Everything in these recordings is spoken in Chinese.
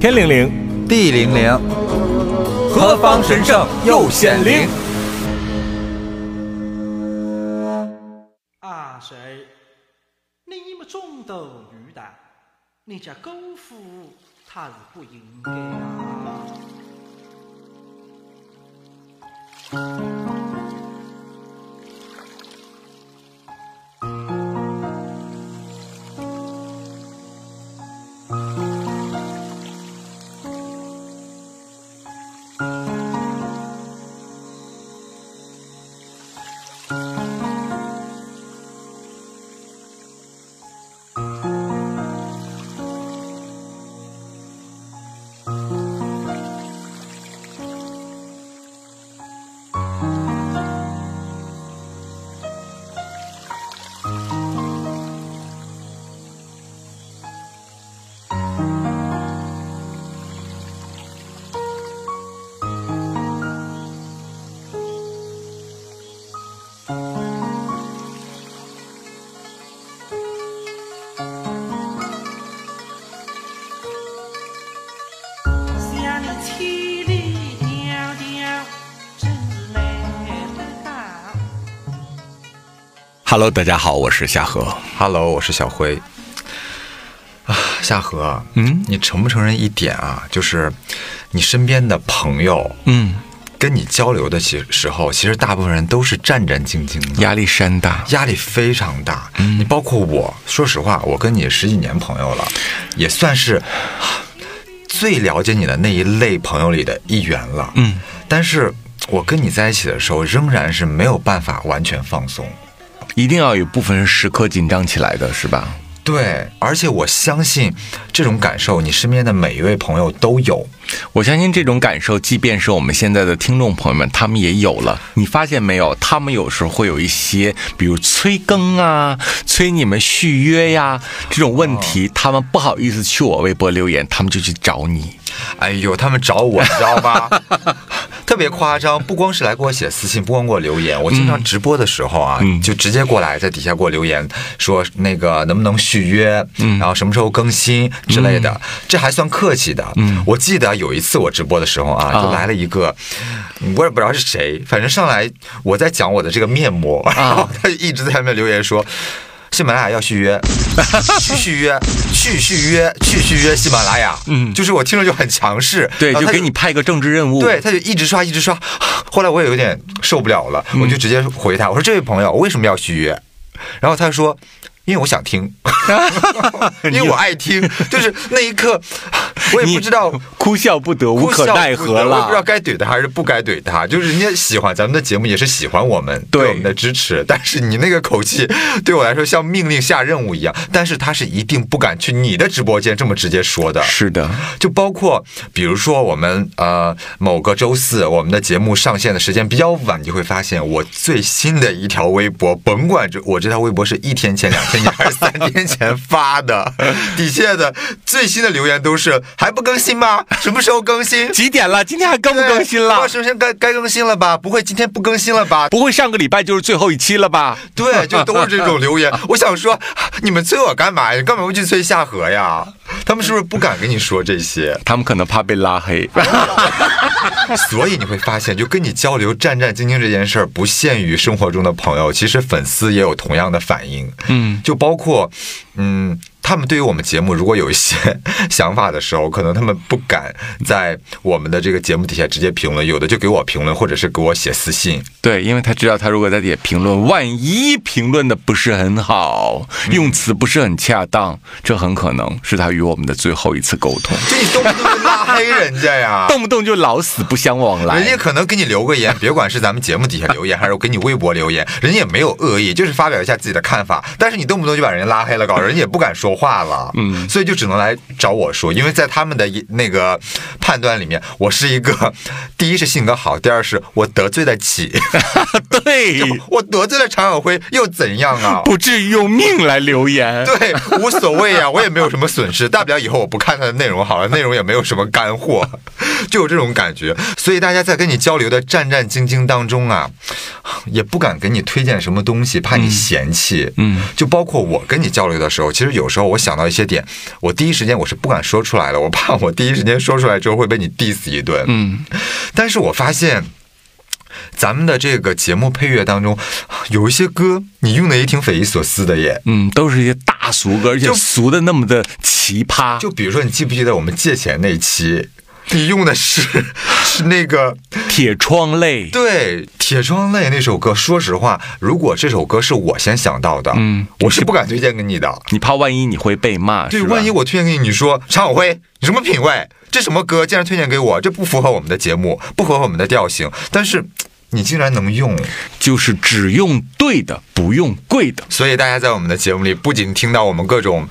天灵灵，地灵灵，何方神圣又显灵？阿谁？你们种豆女的，你家姑父他是不应该啊！Hello，大家好，我是夏荷。Hello，我是小辉。啊，夏荷，嗯，你承不承认一点啊？就是你身边的朋友，嗯，跟你交流的时时候，其实大部分人都是战战兢兢的，压力山大，压力非常大。嗯，你包括我，说实话，我跟你十几年朋友了，也算是最了解你的那一类朋友里的一员了。嗯，但是我跟你在一起的时候，仍然是没有办法完全放松。一定要有部分时刻紧张起来的是吧？对，而且我相信这种感受，你身边的每一位朋友都有。我相信这种感受，即便是我们现在的听众朋友们，他们也有了。你发现没有？他们有时候会有一些，比如催更啊、催你们续约呀这种问题，他们不好意思去我微博留言，他们就去找你。哎呦，他们找我，你知道吧？特别夸张，不光是来给我写私信，不光给我留言，我经常直播的时候啊，就直接过来在底下给我留言，说那个能不能续约，然后什么时候更新之类的，这还算客气的。我记得有一次我直播的时候啊，就来了一个，我也不知道是谁，反正上来我在讲我的这个面膜，然后他一直在下面留言说。喜马拉雅要续约，续续约，续续约，续续约喜马拉雅。嗯，就是我听着就很强势，对，就给你派个政治任务。对，他就一直刷，一直刷。后来我也有点受不了了，我就直接回他，我说：“这位朋友，我为什么要续约？”然后他说。因为我想听，因为我爱听，就是那一刻，我也不知道 哭笑不得，无可奈何了。我也不知道该怼他还是不该怼他。就是人家喜欢咱们的节目，也是喜欢我们对我们的支持。但是你那个口气对我来说像命令下任务一样。但是他是一定不敢去你的直播间这么直接说的。是的，就包括比如说我们呃某个周四我们的节目上线的时间比较晚，你会发现我最新的一条微博，甭管这我这条微博是一天前两天前。还是三天前发的，底下的最新的留言都是还不更新吗？什么时候更新？几点了？今天还更不更新了？首先该该更新了吧？不会今天不更新了吧？不会上个礼拜就是最后一期了吧？对，就都是这种留言。我想说，你们催我干嘛呀？干嘛不去催夏荷呀？他们是不是不敢跟你说这些？他们可能怕被拉黑。所以你会发现，就跟你交流战战兢兢这件事儿，不限于生活中的朋友，其实粉丝也有同样的反应。嗯，就包括，嗯。他们对于我们节目如果有一些 想法的时候，可能他们不敢在我们的这个节目底下直接评论，有的就给我评论，或者是给我写私信。对，因为他知道他如果在底下评论，万一评论的不是很好，用词不是很恰当，这很可能是他与我们的最后一次沟通。这你动不动就拉黑人家呀，动不动就老死不相往来。人家可能给你留个言，别管是咱们节目底下留言，还是我给你微博留言，人家也没有恶意，就是发表一下自己的看法。但是你动不动就把人家拉黑了，搞人家也不敢说。话了，嗯，所以就只能来找我说，因为在他们的那个判断里面，我是一个第一是性格好，第二是我得罪得起，对 我得罪了常晓辉又怎样啊？不至于用命来留言，对，无所谓呀，我也没有什么损失，大不了以后我不看他的内容好了，内容也没有什么干货，就有这种感觉。所以大家在跟你交流的战战兢兢当中啊，也不敢给你推荐什么东西，怕你嫌弃。嗯，就包括我跟你交流的时候，其实有时候我想到一些点，我第一时间我是不敢说出来的，我怕我第一时间说出来之后会被你 diss 一顿。嗯，但是我发现。咱们的这个节目配乐当中，有一些歌你用的也挺匪夷所思的耶。嗯，都是一些大俗歌，而且就俗的那么的奇葩。就比如说，你记不记得我们借钱那期，你用的是 是那个铁窗泪，对《铁窗泪》那首歌。说实话，如果这首歌是我先想到的，嗯我是不敢推荐给你的。你怕万一你会被骂，对，万一我推荐给你，你说常晓辉，你什么品味？这什么歌竟然推荐给我？这不符合我们的节目，不符合我们的调性。但是你竟然能用，就是只用对的，不用贵的。所以大家在我们的节目里，不仅听到我们各种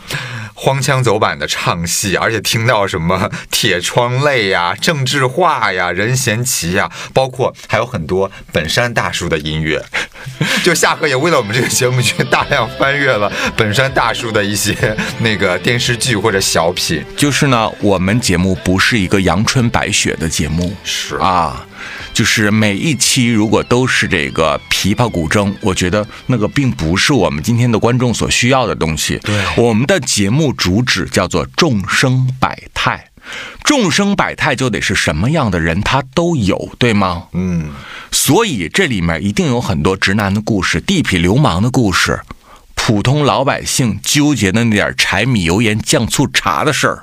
荒腔走板的唱戏，而且听到什么铁窗泪呀、郑智化呀、任贤齐呀，包括还有很多本山大叔的音乐。就夏荷也为了我们这个节目去大量翻阅了 本山大叔的一些那个电视剧或者小品。就是呢，我们节目不是一个阳春白雪的节目，是啊，就是每一期如果都是这个琵琶古筝，我觉得那个并不是我们今天的观众所需要的东西。对我们的节目主旨叫做众生百态，众生百态就得是什么样的人他都有，对吗？嗯，所以这里面一定有很多直男的故事、地痞流氓的故事，普通老百姓纠结的那点柴米油盐酱醋茶的事儿。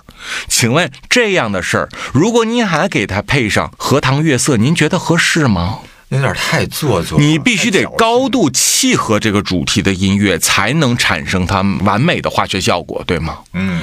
请问这样的事儿，如果您还给他配上荷塘月色，您觉得合适吗？有点太做作。你必须得高度契合这个主题的音乐，才能产生它完美的化学效果，对吗？嗯，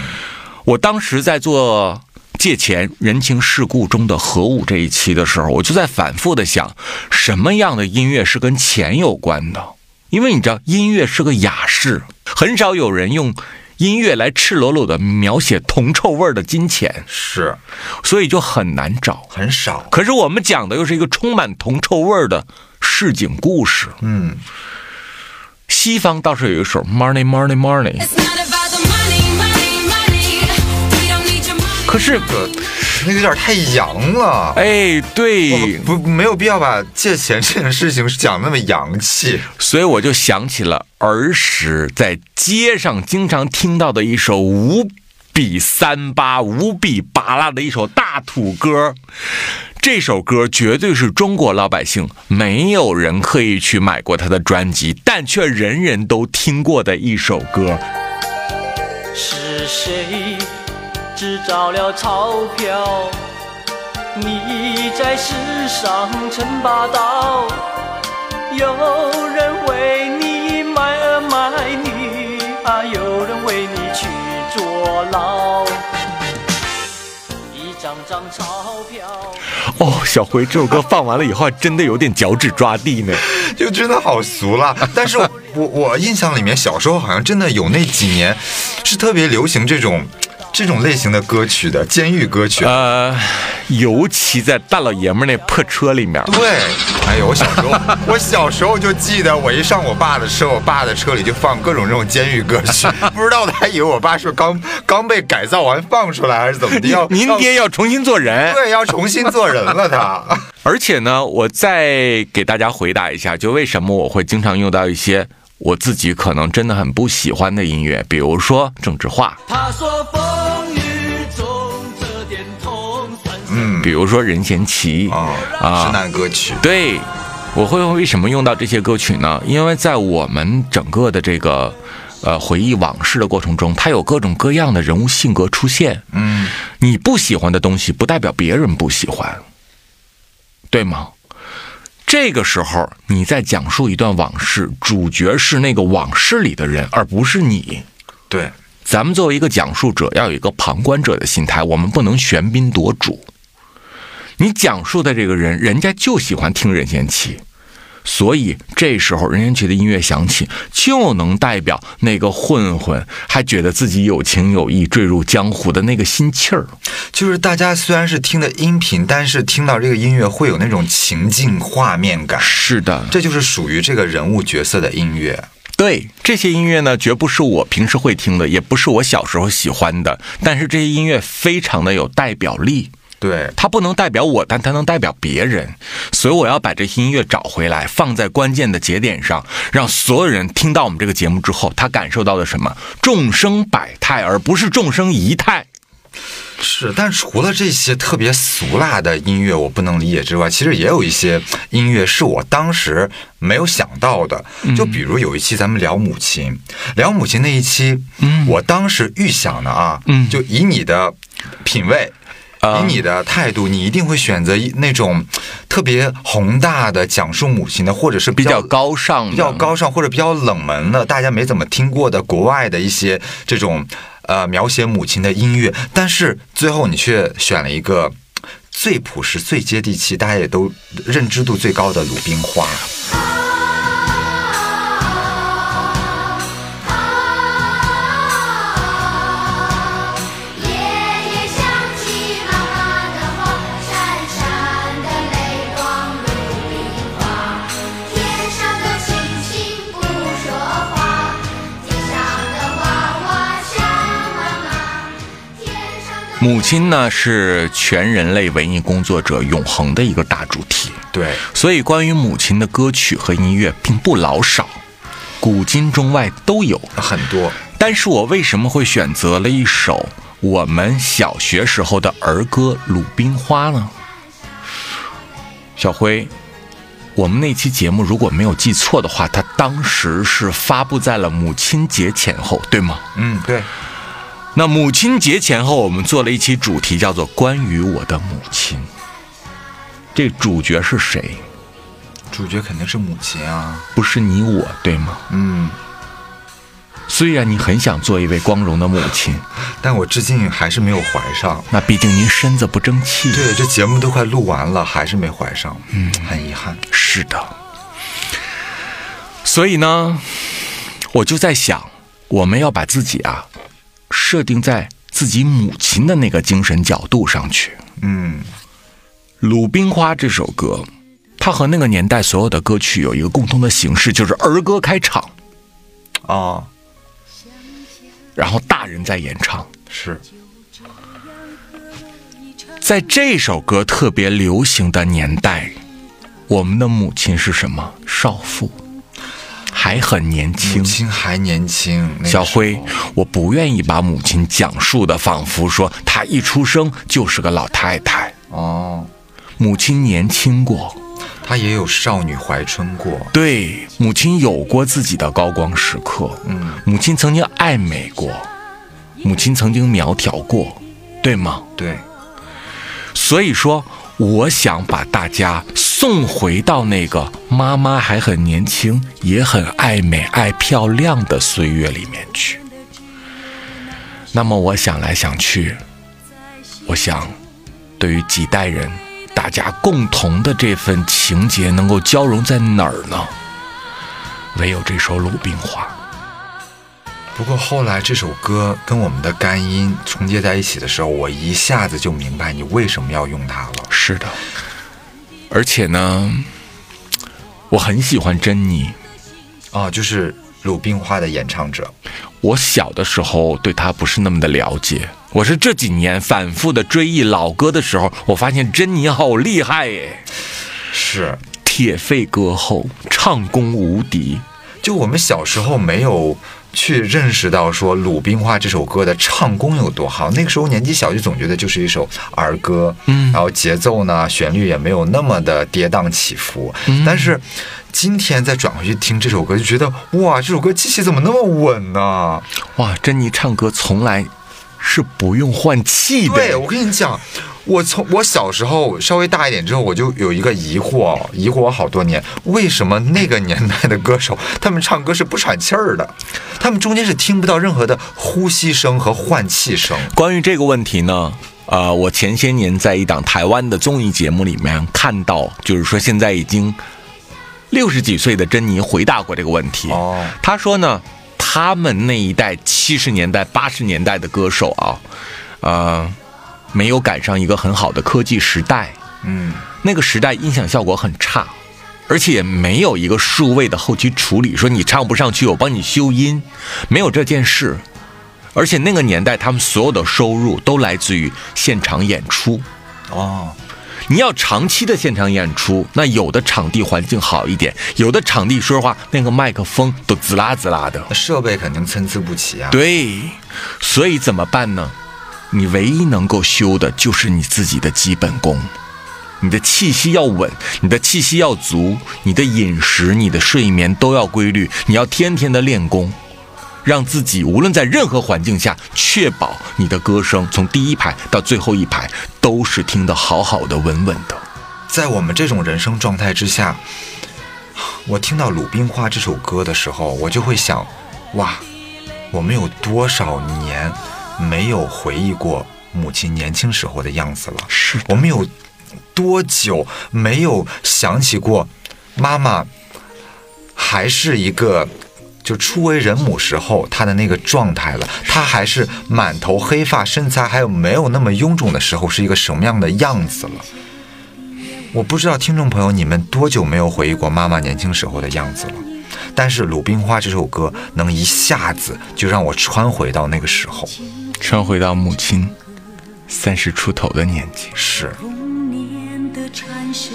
我当时在做借钱人情世故中的核武这一期的时候，我就在反复的想，什么样的音乐是跟钱有关的？因为你知道，音乐是个雅士，很少有人用音乐来赤裸裸的描写铜臭味儿的金钱，是所以就很难找。很少。可是我们讲的又是一个充满铜臭味儿的市井故事。嗯，西方倒是有一首《Money Money Money》，It's not about the money, money, money. We don't need your money. 可是，这那个有点太洋了。哎，对，不没有必要把借钱这件事情讲那么洋气。所以我就想起了儿时在街上经常听到的一首无比三八、无比拔辣的一首大土歌。这首歌绝对是中国老百姓没有人刻意去买过他的专辑，但却人人都听过的一首歌。是谁制造了钞票？你在世上称霸道，有人为你卖儿卖女啊，有人为你去坐牢。一张张钞票。哦，小辉，这首歌放完了以后，还真的有点脚趾抓地呢。就真的好俗了。但是我我印象里面，小时候好像真的有那几年是特别流行这种这种类型的歌曲的监狱歌曲。呃，尤其在大老爷们儿那破车里面，对，哎呦，我小时候，我小时候就记得，我一上我爸的车，我爸的车里就放各种这种监狱歌曲，不知道的还以为我爸是刚刚被改造完放出来，还是怎么的？要您爹要重新做人。对，要重新做人了他。而且呢，我再给大家回答一下，就为什么我会经常用到一些我自己可能真的很不喜欢的音乐，比如说郑智化，他说风雨中这点痛算？嗯比如说任贤齐啊，啊直男歌曲，对，我会为什么用到这些歌曲呢？因为在我们整个的这个呃回忆往事的过程中，它有各种各样的人物性格出现。嗯，你不喜欢的东西，不代表别人不喜欢，对吗？这个时候你在讲述一段往事，主角是那个往事里的人，而不是你。对，咱们作为一个讲述者，要有一个旁观者的心态，我们不能喧宾夺主。你讲述的这个人，人家就喜欢听任贤齐，所以这时候任贤齐的音乐响起，就能代表那个混混还觉得自己有情有义、坠入江湖的那个心气儿。就是大家虽然是听的音频，但是听到这个音乐会有那种情境画面感，是的，这就是属于这个人物角色的音乐。对这些音乐呢，绝不是我平时会听的，也不是我小时候喜欢的，但是这些音乐非常的有代表力。对，它不能代表我，但它能代表别人，所以我要把这些音乐找回来，放在关键的节点上，让所有人听到我们这个节目之后，他感受到的什么？众生百态，而不是众生一态。是，但除了这些特别俗辣的音乐我不能理解之外，其实也有一些音乐是我当时没有想到的。就比如有一期咱们聊母亲，聊母亲那一期，嗯，我当时预想的啊，嗯，就以你的品味。以你的态度，你一定会选择一那种特别宏大的讲述母亲的，或者是比较高尚的、比较高尚或者比较冷门的，大家没怎么听过的国外的一些这种呃描写母亲的音乐。但是最后你却选了一个最朴实、最接地气，大家也都认知度最高的《鲁冰花》。母亲呢，是全人类文艺工作者永恒的一个大主题。对，所以关于母亲的歌曲和音乐并不老少，古今中外都有。很多。但是我为什么会选择了一首我们小学时候的儿歌《鲁冰花》呢？小辉，我们那期节目如果没有记错的话，它当时是发布在了母亲节前后，对吗？嗯，对，那母亲节前后，我们做了一期主题叫做《关于我的母亲》。这主角是谁？主角肯定是母亲啊。不是你我，对吗？嗯，虽然你很想做一位光荣的母亲，但我至今还是没有怀上。那毕竟您身子不争气。对，这节目都快录完了，还是没怀上，嗯，很遗憾。是的。所以呢，我就在想，我们要把自己啊设定在自己母亲的那个精神角度上去。嗯，《鲁冰花》这首歌，它和那个年代所有的歌曲有一个共同的形式，就是儿歌开场，啊，然后大人在演唱。是，在这首歌特别流行的年代，我们的母亲是什么？少妇，还很年轻母。亲还年轻。那个小辉，我不愿意把母亲讲述的仿佛说她一出生就是个老太太。哦，母亲年轻过，她也有少女怀春过。对，母亲有过自己的高光时刻。嗯，母亲曾经爱美过，母亲曾经苗条过，对吗？对，所以说，我想把大家送回到那个妈妈还很年轻，也很爱美、爱漂亮的岁月里面去。那么我想来想去，我想，对于几代人，大家共同的这份情结能够交融在哪儿呢？唯有这首《鲁冰花》。不过后来这首歌跟我们的干音重接在一起的时候，我一下子就明白你为什么要用它了。是的，而且呢，我很喜欢珍妮。啊，就是鲁冰花的演唱者。我小的时候对她不是那么的了解，我是这几年反复的追忆老歌的时候，我发现珍妮好厉害耶，是，铁肺歌后，唱功无敌。就我们小时候没有去认识到说《鲁冰花》这首歌的唱功有多好，那个时候年纪小就总觉得就是一首儿歌，嗯，然后节奏呢、旋律也没有那么的跌宕起伏，但是。今天再转回去听这首歌，就觉得哇，这首歌气息怎么那么稳呢？哇，珍妮唱歌从来是不用换气的。对，我跟你讲，我从我小时候稍微大一点之后，我就有一个疑惑，疑惑我好多年，为什么那个年代的歌手他们唱歌是不喘气儿的？他们中间是听不到任何的呼吸声和换气声。关于这个问题呢，呃，我前些年在一档台湾的综艺节目里面看到，就是说现在已经六十几岁的珍妮回答过这个问题。哦她说呢，他们那一代七十年代、八十年代的歌手啊，呃，没有赶上一个很好的科技时代，嗯，那个时代音响效果很差。而且也没有一个数位的后期处理，说你唱不上去，我帮你修音，没有这件事。而且那个年代，他们所有的收入都来自于现场演出，哦，你要长期的现场演出，那有的场地环境好一点，有的场地说实话，那个麦克风都滋啦滋啦的。设备肯定参差不齐啊。，对，所以怎么办呢？你唯一能够修的就是你自己的基本功，你的气息要稳，你的气息要足，你的饮食、你的睡眠都要规律，你要天天的练功，让自己无论在任何环境下，确保你的歌声从第一排到最后一排都是听得好好的、稳稳的。在我们这种人生状态之下，我听到《鲁冰花》这首歌的时候，我就会想，哇，我们有多少年没有回忆过母亲年轻时候的样子了？是我们有多久没有想起过妈妈还是一个就初为人母时候她的那个状态了？她还是满头黑发，身材还有没有那么臃肿的时候是一个什么样的样子了？我不知道听众朋友你们多久没有回忆过妈妈年轻时候的样子了，但是《鲁冰花》这首歌能一下子就让我穿回到那个时候。穿回到母亲三十出头的年纪。是，童年的蝉声，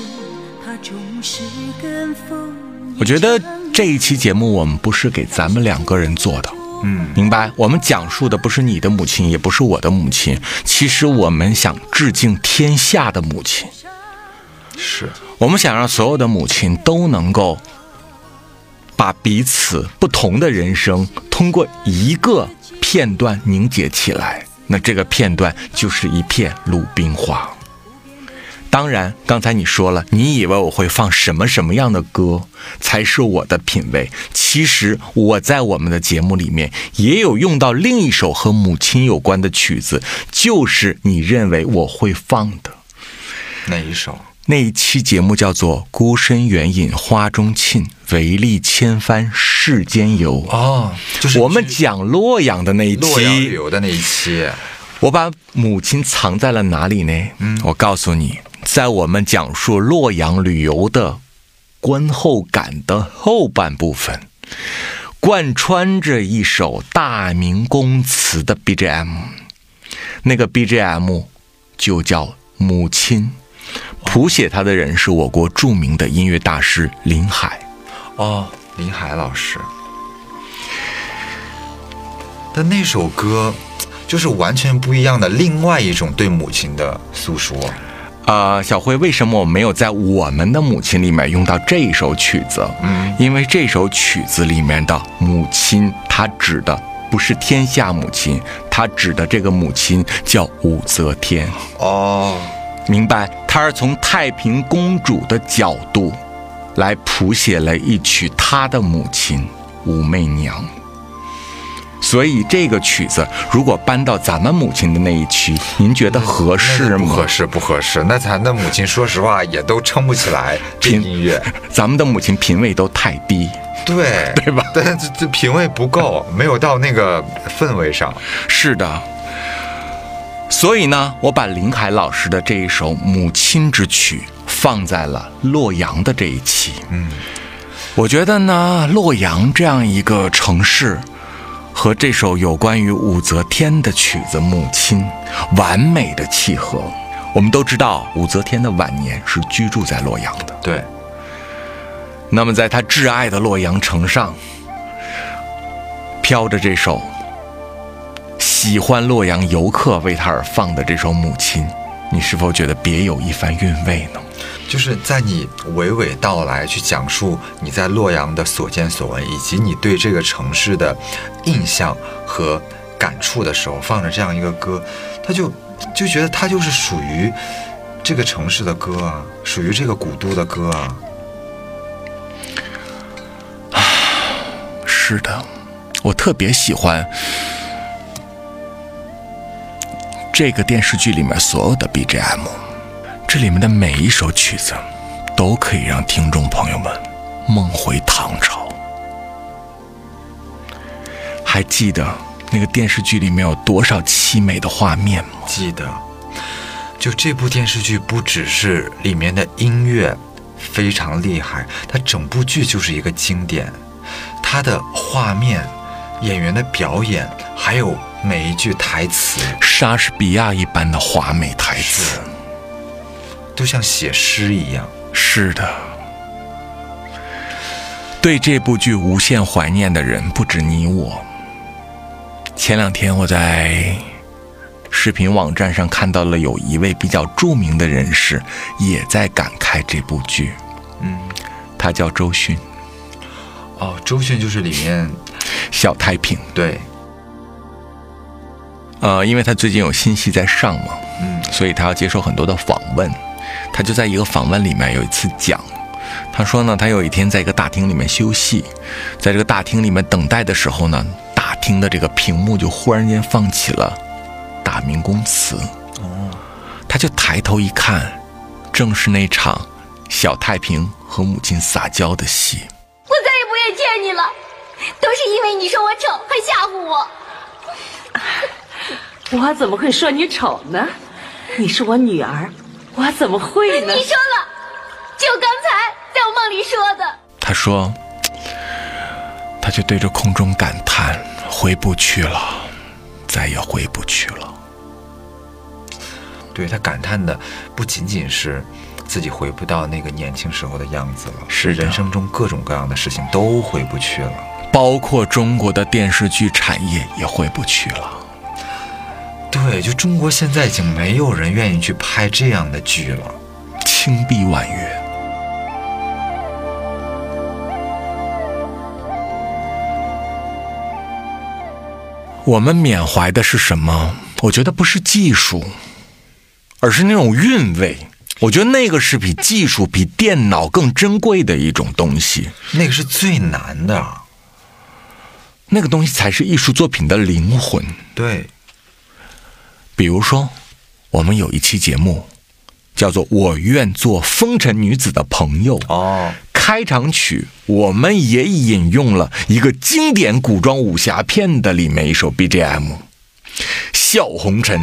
它总是跟风。我觉得这一期节目我们不是给咱们两个人做的，嗯，明白？我们讲述的不是你的母亲，也不是我的母亲，其实我们想致敬天下的母亲，是，我们想让所有的母亲都能够把彼此不同的人生通过一个片段凝结起来，那这个片段就是一片鲁冰花。当然，刚才你说了，你以为我会放什么什么样的歌才是我的品味？其实我在我们的节目里面也有用到另一首和母亲有关的曲子，就是你认为我会放的。哪一首？那一期节目叫做《孤身远引花中沁，唯利千帆世间游》。哦，就是我们讲洛阳的那一期洛阳旅，游的那一期。我把母亲藏在了哪里呢？嗯，我告诉你，在我们讲述洛阳旅游的观后感的后半部分，贯穿着一首大明宫词的 BGM，那个 BGM 就叫《母亲》，谱写它的人是我国著名的音乐大师林海。哦，林海老师但那首歌，就是完全不一样的另外一种对母亲的诉说。呃，小辉，为什么我没有在我们的母亲里面用到这一首曲子？嗯，因为这首曲子里面的母亲，她指的不是天下母亲，她指的这个母亲叫武则天。哦，明白？他是从太平公主的角度来谱写了一曲她的母亲武媚娘。所以这个曲子如果搬到咱们母亲的那一期，您觉得合适吗？不合适，不合适。那咱的母亲，说实话也都撑不起来这音乐。咱们的母亲品味都太低。对，对吧但是这这品味不够，没有到那个氛围上。是的，所以呢，我把林海老师的这一首《母亲之曲》放在了洛阳的这一期。嗯，我觉得呢，洛阳这样一个城市，和这首有关于武则天的曲子《母亲》完美的契合。我们都知道，武则天的晚年是居住在洛阳的。对，那么，在她挚爱的洛阳城上，飘着这首喜欢洛阳游客为他而放的这首《母亲》，你是否觉得别有一番韵味呢？就是在你娓娓道来去讲述你在洛阳的所见所闻，以及你对这个城市的印象和感触的时候，放着这样一个歌，他就就觉得它就是属于这个城市的歌啊，属于这个古都的歌啊。是的，我特别喜欢这个电视剧里面所有的 BGM，这里面的每一首曲子都可以让听众朋友们梦回唐朝。还记得那个电视剧里面有多少凄美的画面吗？记得，就这部电视剧不只是里面的音乐非常厉害，它整部剧就是一个经典。它的画面、演员的表演，还有每一句台词，莎士比亚一般的华美台词。都像写诗一样。是的，对这部剧无限怀念的人不止你我。前两天我在视频网站上看到了有一位比较著名的人士也在感慨这部剧，嗯，他叫周迅，哦，周迅就是里面小太平。对，呃，因为他最近有新戏在上嘛，嗯所以他要接受很多的访问。他就在一个访问里面有一次讲，他说呢，他有一天在一个大厅里面休息，在这个大厅里面等待的时候呢，大厅的这个屏幕就忽然间放起了《大明宫词》。哦，他就抬头一看，正是那场小太平和母亲撒娇的戏。我再也不愿见你了，都是因为你说我丑，还吓唬我。我怎么会说你丑呢？你是我女儿，我怎么会呢？你说了，就刚才在我梦里说的。他说，他就对着空中感叹：回不去了，再也回不去了。对他感叹的不仅仅是自己回不到那个年轻时候的样子了，是人生中各种各样的事情都回不去了。包括中国的电视剧产业也回不去了。对，就中国现在已经没有人愿意去拍这样的剧了。青碧婉约。我们缅怀的是什么？我觉得不是技术，而是那种韵味。我觉得那个是比技术、比电脑更珍贵的一种东西。那个是最难的。那个东西才是艺术作品的灵魂。对，比如说，我们有一期节目叫做《我愿做风尘女子的朋友》。哦，开场曲我们也引用了一个经典古装武侠片的里面一首 BGM，《笑红尘》。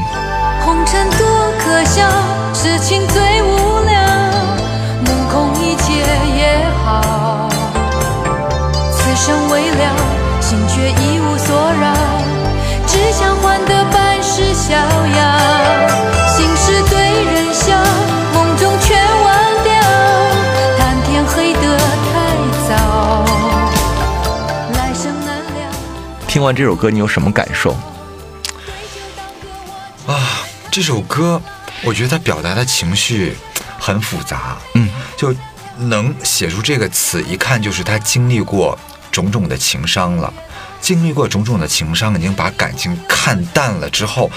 红尘多可笑，痴情最无逍遥。心事对人笑，梦中全忘掉，谈天黑得太早，来生难料。听完这首歌，你有什么感受？啊，这首歌我觉得它表达的情绪很复杂，嗯，就能写出这个词，一看就是他经历过种种的情伤了，经历过种种的情伤，已经把感情看淡了之后，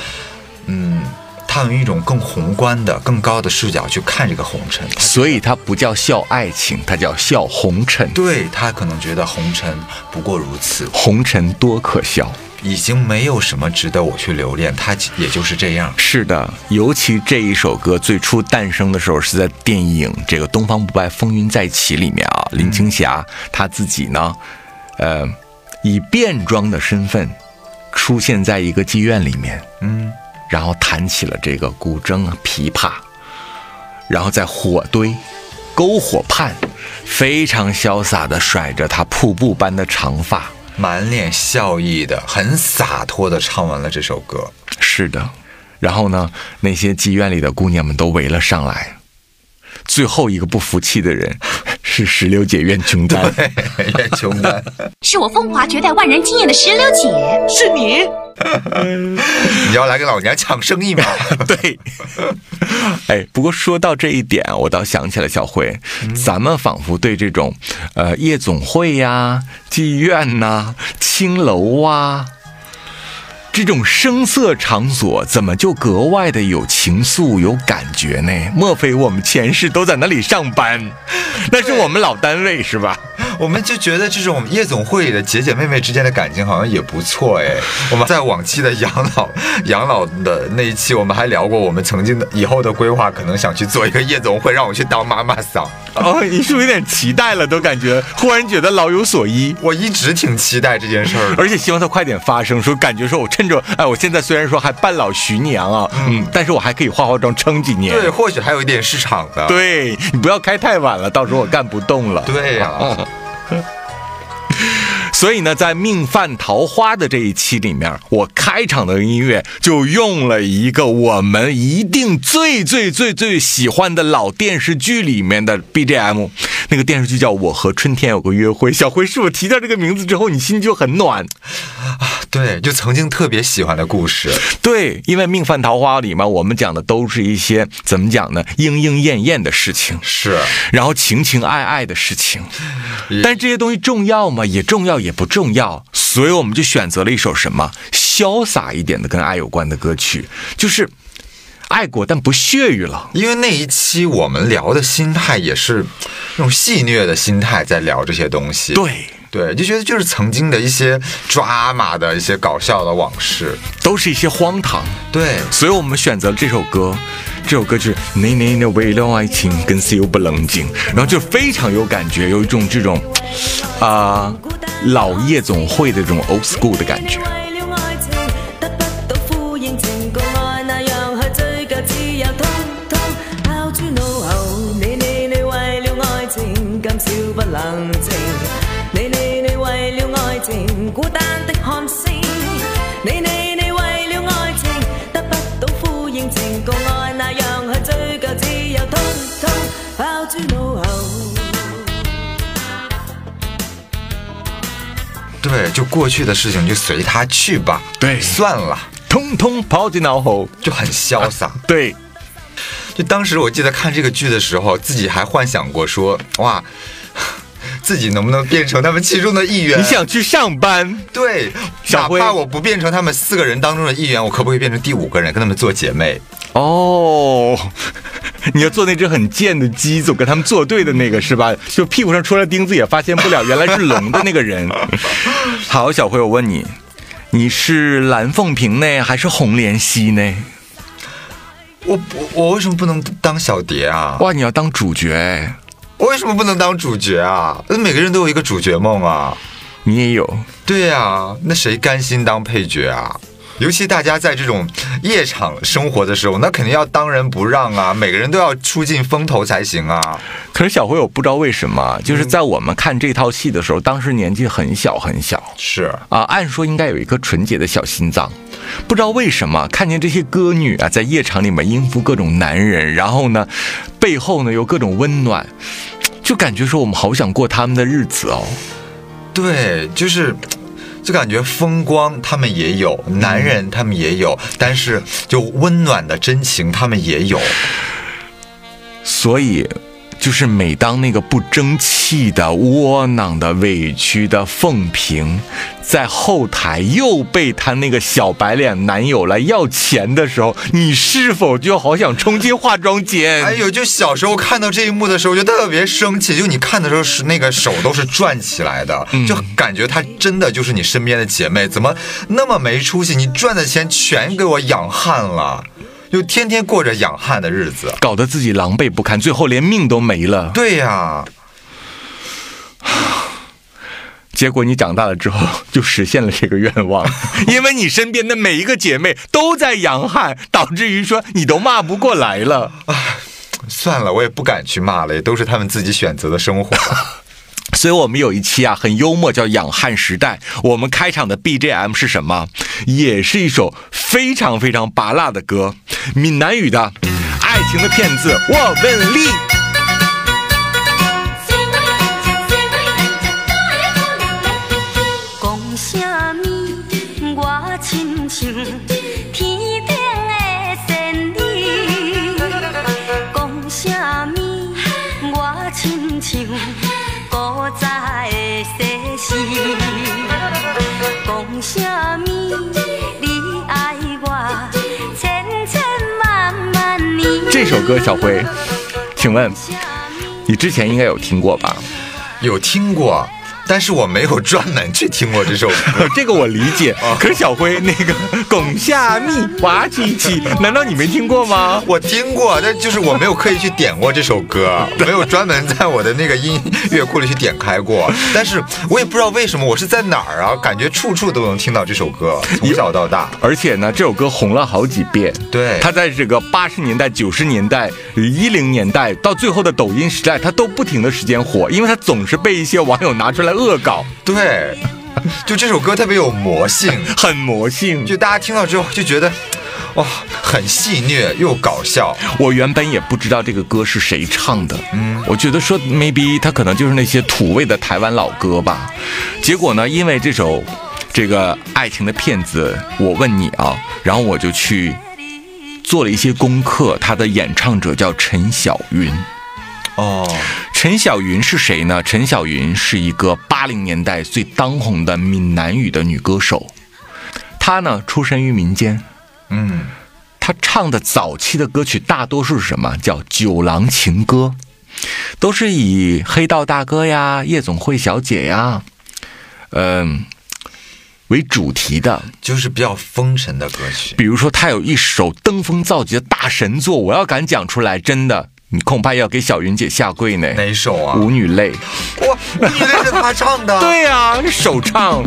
嗯，他用一种更宏观的、更高的视角去看这个红尘，所以他不叫笑爱情，他叫笑红尘。对他可能觉得红尘不过如此，红尘多可笑。已经没有什么值得我去留恋，他也就是这样。是的，尤其这一首歌最初诞生的时候是在电影这个《东方不败风云再起》里面啊，林青霞她自己呢，呃，以便装的身份出现在一个妓院里面，嗯，然后弹起了这个古筝、琵琶，然后在火堆、篝火畔，非常潇洒的甩着她瀑布般的长发。满脸笑意的，很洒脱的唱完了这首歌。是的，然后呢，那些妓院里的姑娘们都围了上来。最后一个不服气的人 是石榴姐苑琼丹，苑琼丹，是我风华绝代万人惊艳的石榴姐。是你，你要来跟老娘抢生意吗？对。哎，不过说到这一点，我倒想起了，小慧，咱们仿佛对这种，呃，夜总会呀、妓院呐、青楼啊。这种声色场所怎么就格外的有情愫、有感觉呢？莫非我们前世都在那里上班？那是我们老单位是吧？我们就觉得这种夜总会里的姐姐妹妹之间的感情好像也不错哎。我们在往期的养老养老的那一期，我们还聊过我们曾经的以后的规划，可能想去做一个夜总会，让我去当妈妈桑。哦，你是不是有点期待了？都感觉忽然觉得老有所依。我一直挺期待这件事儿的。而且希望它快点发生，说感觉说我趁着，哎，我现在虽然说还半老徐娘啊，嗯，但是我还可以化化妆撑几年。对，或许还有一点市场的。对你不要开太晚了，到时候我干不动了。对呀、Huh? 所以呢，在命犯桃花的这一期里面，我开场的音乐就用了一个我们一定最最最最喜欢的老电视剧里面的 BGM。那个电视剧叫《我和春天有个约会》。小辉是我提到这个名字之后，你心就很暖啊。对，就曾经特别喜欢的故事。对，因为《命犯桃花》里面我们讲的都是一些怎么讲呢？莺莺燕燕的事情，是，然后情情爱爱的事情。但这些东西重要吗？也重要，也不重要。所以我们就选择了一首什么潇洒一点的跟爱有关的歌曲，就是爱过但不屑于了。因为那一期我们聊的心态也是那种戏谑的心态，在聊这些东西。对。对，就觉得就是曾经的一些抓马的一些搞笑的往事，都是一些荒唐。对，所以我们选择了这首歌。这首歌就是你你的为了爱情更是又不冷静，然后就非常有感觉，有一种这种啊、老夜总会的这种 old school 的感觉。为了爱情得不到呼应，情共爱那样去追究，只有通通抛诸脑后。你你你为了爱情今宵不冷静，你你你为了爱情孤单的对，就过去的事情就随他去吧。对算了，通通抛进脑后。就很潇洒。对，就当时我记得看这个剧的时候，自己还幻想过说，哇，自己能不能变成他们其中的一员？你想去上班？对，哪小辉怕我不变成他们四个人当中的一员，我可不可以变成第五个人，跟他们做姐妹？哦，你要做那只很贱的鸡，总跟他们作对的那个是吧？就屁股上戳了钉子也发现不了原来是龙的那个人。好，小辉，我问你，你是蓝凤萍呢，还是红莲溪呢？我我我为什么不能当小蝶啊？哇，你要当主角哎，我为什么不能当主角啊？那每个人都有一个主角梦啊。你也有。对呀、那谁甘心当配角啊？尤其大家在这种夜场生活的时候，那肯定要当仁不让啊！每个人都要出尽风头才行啊！可是小辉，我不知道为什么，就是在我们看这套戏的时候，当时年纪很小很小是，啊，按说应该有一颗纯洁的小心脏，不知道为什么看见这些歌女啊，在夜场里面应付各种男人，然后呢，背后呢有各种温暖，就感觉说我们好想过他们的日子哦。对，就是。就感觉风光他们也有，男人他们也有，但是就温暖的真情他们也有。所以，就是每当那个不争气的、窝囊的、委屈的凤萍，在后台又被她那个小白脸男友来要钱的时候，你是否就好想冲进化妆间？哎呦，就小时候看到这一幕的时候，就特别生气。就你看的时候是那个手都是转起来的，就感觉她真的就是你身边的姐妹，怎么那么没出息？你赚的钱全给我养汉了，就天天过着养汉的日子。搞得自己狼狈不堪，最后连命都没了。对呀、结果你长大了之后就实现了这个愿望，因为你身边的每一个姐妹都在养汉，导致于说你都骂不过来了。算了，我也不敢去骂了，也都是他们自己选择的生活。所以我们有一期啊很幽默，叫《养汉时代》。我们开场的 BGM 是什么？也是一首非常非常拔辣的歌，闽南语的《爱情的骗子》。我问你，这首歌，小辉，请问你之前应该有听过吧？有听过，但是我没有专门去听过这首歌。这个我理解。可是小辉那个“拱下蜜娃琪琪”，难道你没听过吗？我听过，但就是我没有刻意去点过这首歌，没有专门在我的那个音乐库里去点开过。但是我也不知道为什么，我是在哪儿啊？感觉处处都能听到这首歌，从小到大。而且呢，这首歌红了好几遍。对它在这个八十年代、九十年代、一零年代，到最后的抖音时代，它都不停的时间火，因为它总是被一些网友拿出来恶搞。对，就这首歌特别有魔性，很魔性。就大家听到之后就觉得，哇，很戏谑又搞笑。我原本也不知道这个歌是谁唱的，嗯，我觉得说 maybe 他可能就是那些土味的台湾老歌吧。结果呢，因为这首这个爱情的骗子，我问你啊，然后我就去做了一些功课。他的演唱者叫陈小云。哦，陈小云是谁呢？陈小云是一个八零年代最当红的闽南语的女歌手。她呢，出身于民间，嗯，她唱的早期的歌曲大多数是什么？叫酒廊情歌，都是以黑道大哥呀、夜总会小姐呀，嗯、为主题的。就是比较风尘的歌曲。比如说，她有一首登峰造极的大神作，我要敢讲出来，真的，你恐怕要给小云姐下跪呢。哪首啊？舞女泪。哇，你以为是他唱的？对呀、首唱。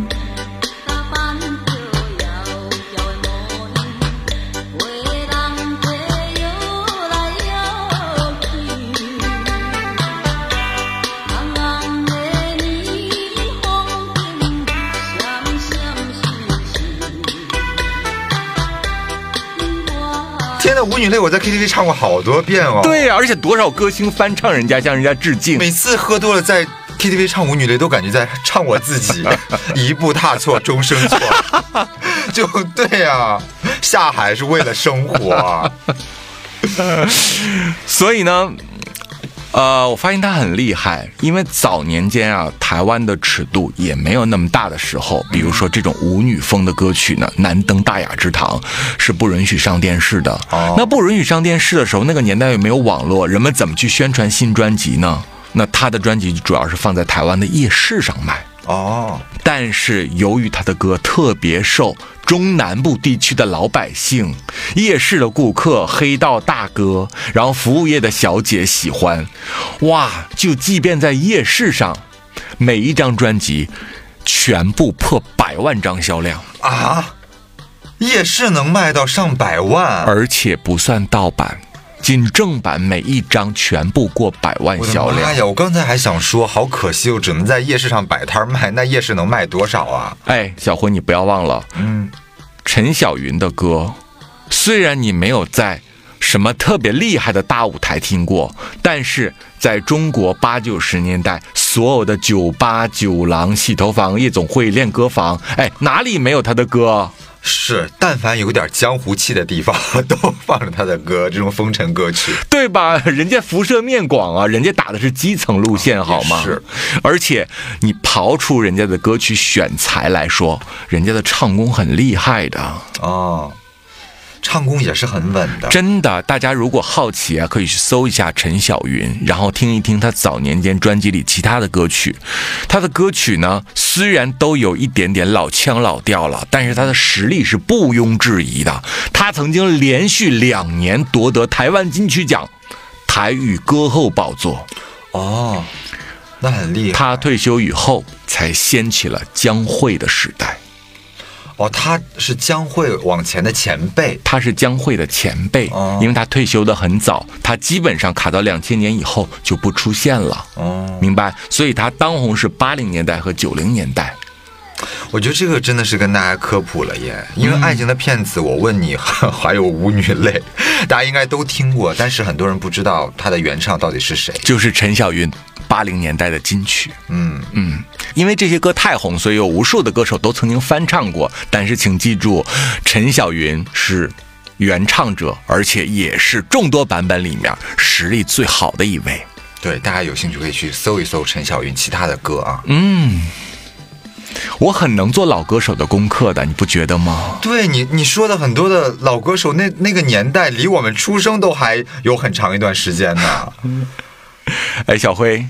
天呐，舞女泪我在 KTV 唱过好多遍哦。，对呀、而且多少歌星翻唱人家，向人家致敬。每次喝多了在 KTV 唱舞女泪，都感觉在唱我自己，一步踏错，终生错。就对呀、下海是为了生活啊。所以呢，呃，我发现他很厉害，因为早年间啊，台湾的尺度也没有那么大的时候，比如说这种舞女风的歌曲呢，难登大雅之堂，是不允许上电视的。哦那不允许上电视的时候，那个年代又没有网络，人们怎么去宣传新专辑呢？那他的专辑主要是放在台湾的夜市上卖。哦，但是由于他的歌特别受中南部地区的老百姓、夜市的顾客、黑道大哥，然后服务业的小姐喜欢，哇！就即便在夜市上，每一张专辑全部破百万张销量，啊，夜市能卖到上百万，而且不算盗版，仅正版每一张全部过百万销量。妈呀！我刚才还想说，好可惜，我只能在夜市上摆摊卖，那夜市能卖多少啊？哎，小辉，你不要忘了，嗯，陈小云的歌，虽然你没有在什么特别厉害的大舞台听过，但是在中国八九十年代，所有的酒吧、酒廊、洗头房、夜总会、练歌房，哎，哪里没有他的歌？是，但凡有点江湖气的地方，都放着他的歌，这种风尘歌曲。对吧？人家辐射面广啊，人家打的是基层路线，好吗？是，而且你刨出人家的歌曲选材来说，人家的唱功很厉害的。哦，唱功也是很稳的。真的，大家如果好奇啊，可以去搜一下陈小云，然后听一听她早年间专辑里其他的歌曲。她的歌曲呢，虽然都有一点点老腔老调了，但是她的实力是毋庸置疑的。她曾经连续两年夺得台湾金曲奖台语歌后宝座。哦，那很厉害。他退休以后，才掀起了江蕙的时代。哦，他是江蕙往前的前辈。他是江蕙的前辈，哦因为他退休的很早，他基本上卡到两千年以后就不出现了。哦，明白，所以他当红是八零年代和九零年代。我觉得这个真的是跟大家科普了耶，因为《爱情的骗子》，我问你，还有《舞女泪》，大家应该都听过，但是很多人不知道他的原唱到底是谁。就是陈小云八零年代的金曲。嗯，嗯，因为这些歌太红，所以有无数的歌手都曾经翻唱过。但是请记住，陈小云是原唱者，而且也是众多版本里面实力最好的一位。对，大家有兴趣可以去搜一搜陈小云其他的歌啊。嗯，我很能做老歌手的功课的，你不觉得吗？对你你说的很多的老歌手，那那个年代离我们出生都还有很长一段时间呢。哎，小辉，《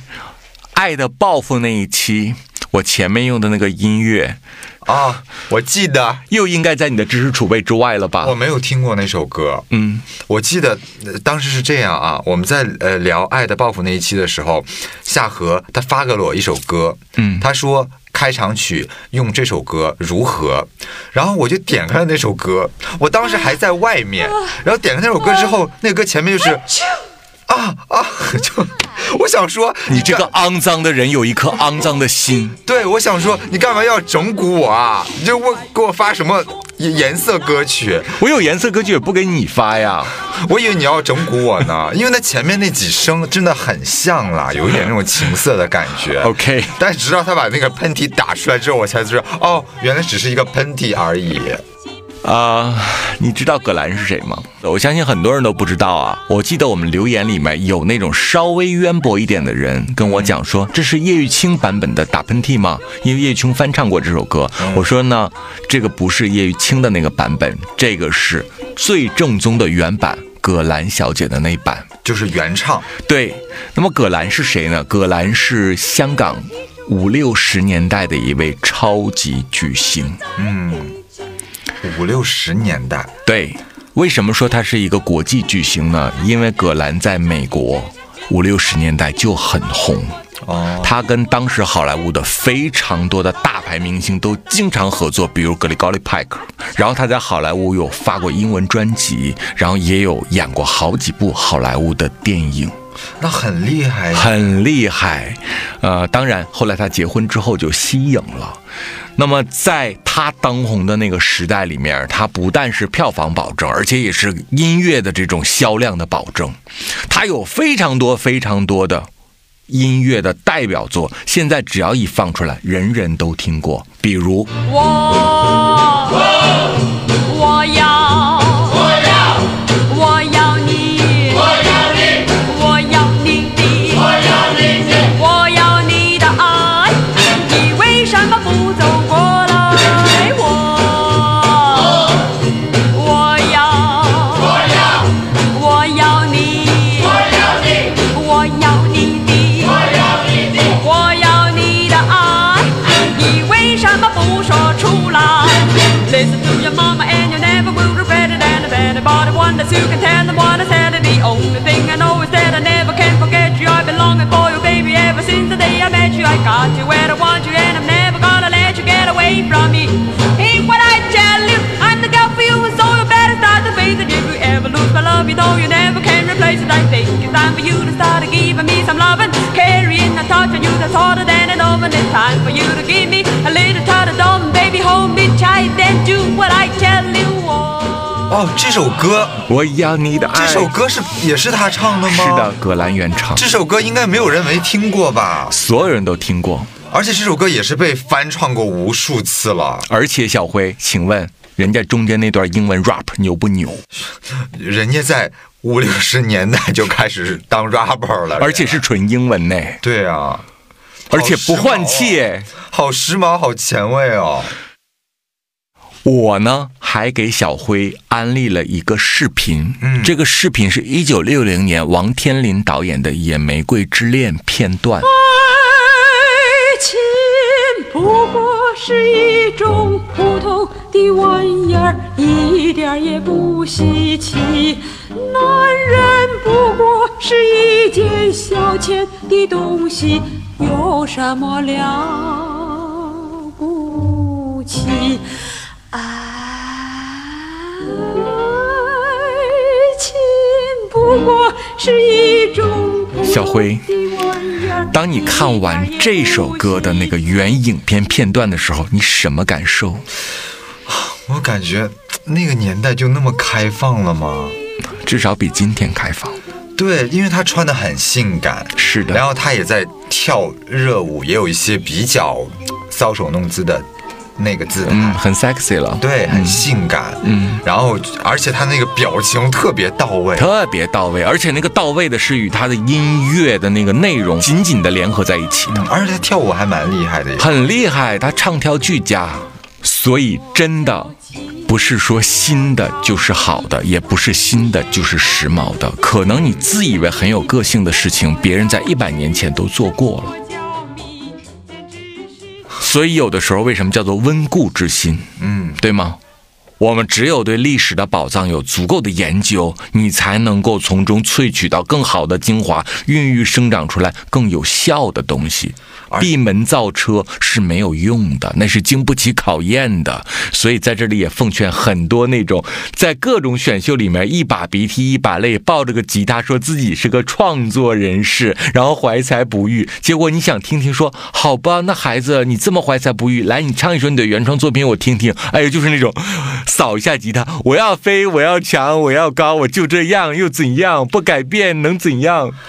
爱的报复》那一期，我前面用的那个音乐，啊，我记得。又应该在你的知识储备之外了吧？我？没有听过那首歌。嗯，我记得、呃当时是这样啊，我们在呃聊《爱的报复》那一期的时候，夏荷他发给了我一首歌，嗯。他说开场曲用这首歌如何，然后我就点开了那首歌，我当时还在外面，然后点开那首歌之后，那个歌前面就是啊啊，就我想说，你这个肮脏的人有一颗肮脏的心。对，我想说，你干嘛要整蛊我啊？你就我给我发什么颜颜色歌曲？我有颜色歌曲也不给你发呀。我以为你要整蛊我呢，因为那前面那几声真的很像啦，有一点那种情色的感觉。OK，但直到他把那个喷嚏打出来之后，我才知道，哦，原来只是一个喷嚏而已。啊、你知道葛兰是谁吗？我相信很多人都不知道啊。我记得我们留言里面有那种稍微渊博一点的人跟我讲说，这是叶玉卿版本的打喷嚏吗？因为叶玉卿翻唱过这首歌。我说呢，这个不是叶玉卿的那个版本，这个是最正宗的原版，葛兰小姐的那版。就是原唱，对，那么葛兰是谁呢？葛兰是香港五六十年代的一位超级巨星。五六十年代，对，为什么说他是一个国际巨星呢？因为葛兰在美国五六十年代就很红。哦，他跟当时好莱坞的非常多的大牌明星都经常合作，比如格里高利派克。然后他在好莱坞有发过英文专辑，然后也有演过好几部好莱坞的电影。那很厉害呀。很厉害，呃，当然后来他结婚之后就息影了。那么在他当红的那个时代里面，他不但是票房保证，而且也是音乐的这种销量的保证。他有非常多非常多的音乐的代表作，现在只要一放出来，人人都听过。比如我我 it's time for you to start giving me some loving, carrying a touch on you that's harder than an oven. It's time for you to give me a little touch of dawn, baby, hold me tight, then do what I tell you. Oh. 哦，这首歌，我要你的爱，这首歌是也是他唱的吗？是的，。葛兰原唱，这首歌应该没有人没听过吧？所有人都听过。而且这首歌也是被翻唱过无数次了。而且小辉，请问人家中间那段英文 rap 牛不牛？人家在五六十年代就开始当 rapper 了，而且是纯英文呢，对啊，而且不换气哎。好时髦，好前卫哦。我呢还给小辉安利了一个视频，嗯这个视频是一九六零年王天林导演的《野玫瑰之恋》片段。爱情不过是一种普通的玩意儿，一点也不稀奇。男人不过是一件消遣的东西，有什么了不起？爱情不过是一种小辉。当你看完这首歌的那个原影片片段的时候，你什么感受？我感觉那个年代就那么开放了吗？至少比今天开放。对，因为他穿的很性感，是的。然后他也在跳热舞，也有一些比较搔首弄姿的那个姿态。嗯，很 sexy 了，对，很性感，嗯，然后而且他那个表情特别到位，特别到位，而且那个到位的是与他的音乐的那个内容紧紧的联合在一起的，嗯而且他跳舞还蛮厉害的。很厉害，他唱跳俱佳，所以真的不是说新的就是好的，也不是新的就是时髦的，可能你自以为很有个性的事情，别人在一百年前都做过了。所以有的时候为什么叫做温故知新？嗯，对吗？我们只有对历史的宝藏有足够的研究，你才能够从中萃取到更好的精华，孕育生长出来更有效的东西。闭门造车是没有用的，那是经不起考验的。所以在这里也奉劝很多那种在各种选秀里面一把鼻涕一把泪，抱着个吉他说自己是个创作人士，然后怀才不遇。结果你想听听说，好吧，那孩子你这么怀才不遇，来你唱一首你的原创作品我听听。哎呀，就是那种扫一下吉他，我要飞，我要强，我要高，我就这样又怎样？不改变能怎样？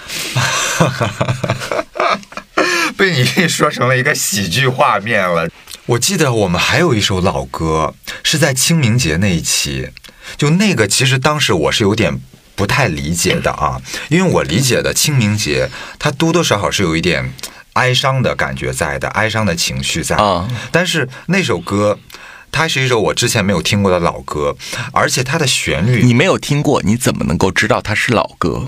被你 说成了一个喜剧画面了。我记得我们还有一首老歌，是在清明节那一期，就那个其实当时我是有点不太理解的啊，因为我理解的清明节，它多多少少是有一点哀伤的感觉在的，哀伤的情绪在。啊但是那首歌，它是一首我之前没有听过的老歌，而且它的旋律，你没有听过，你怎么能够知道它是老歌？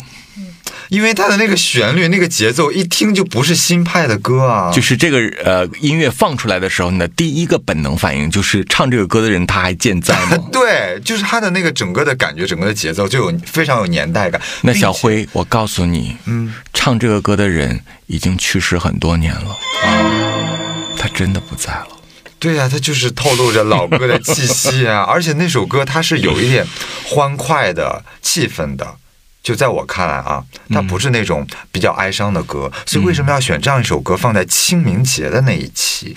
因为他的那个旋律、那个节奏，一听就不是新派的歌啊。就是这个呃音乐放出来的时候，你的第一个本能反应就是唱这个歌的人他还健在吗？对，就是他的那个整个的感觉，整个的节奏就有非常有年代感。那小辉，我告诉你，嗯，唱这个歌的人已经去世很多年了，他真的不在了。对呀、他就是透露着老歌的气息啊，而且那首歌它是有一点欢快的气氛的。就在我看来啊，它不是那种比较哀伤的歌，所以为什么要选这样一首歌放在清明节的那一期？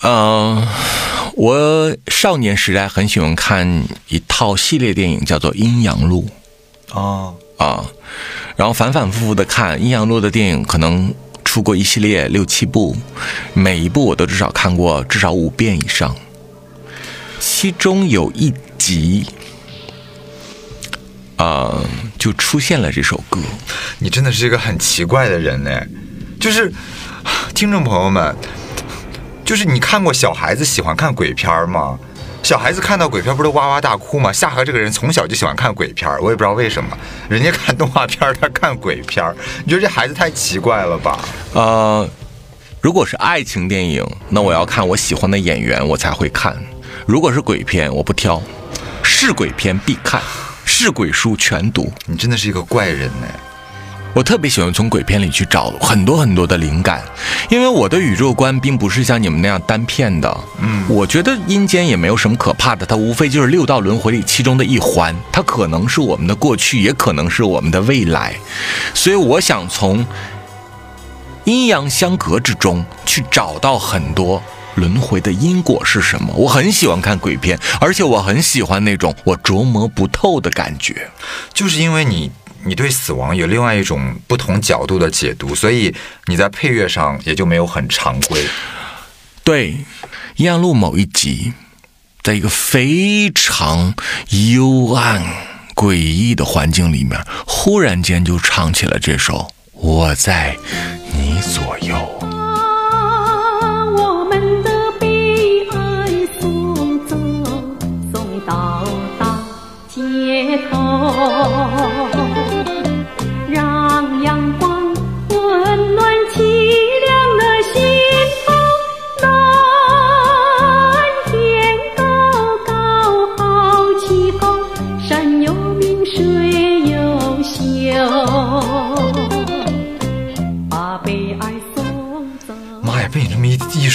呃，我少年时代很喜欢看一套系列电影，叫做《阴阳路哦，》啊，然后反反复复的看《阴阳路》的电影，可能出过一系列六七部，每一部我都至少看过至少五遍以上。其中有一集，啊、就出现了这首歌。你真的是一个很奇怪的人呢。就是听众朋友们，就是你看过小孩子喜欢看鬼片吗？小孩子看到鬼片不都哇哇大哭吗？夏荷这个人从小就喜欢看鬼片，我也不知道为什么，人家看动画片，他看鬼片，你觉得这孩子太奇怪了吧？呃，如果是爱情电影，那我要看我喜欢的演员，我才会看。如果是鬼片，我不挑，是鬼片必看，是鬼书全读。你真的是一个怪人呢。我特别喜欢从鬼片里去找很多很多的灵感，因为我的宇宙观并不是像你们那样单片的。嗯，我觉得阴间也没有什么可怕的，它无非就是六道轮回里其中的一环，它可能是我们的过去，也可能是我们的未来。所以我想从阴阳相隔之中去找到很多。轮回的因果是什么？我很喜欢看鬼片，而且我很喜欢那种我琢磨不透的感觉。就是因为你你对死亡有另外一种不同角度的解读，所以你在配乐上也就没有很常规。对，《阴阳路》某一集，在一个非常幽暗、诡异的环境里面，忽然间就唱起了这首《我在你左右》。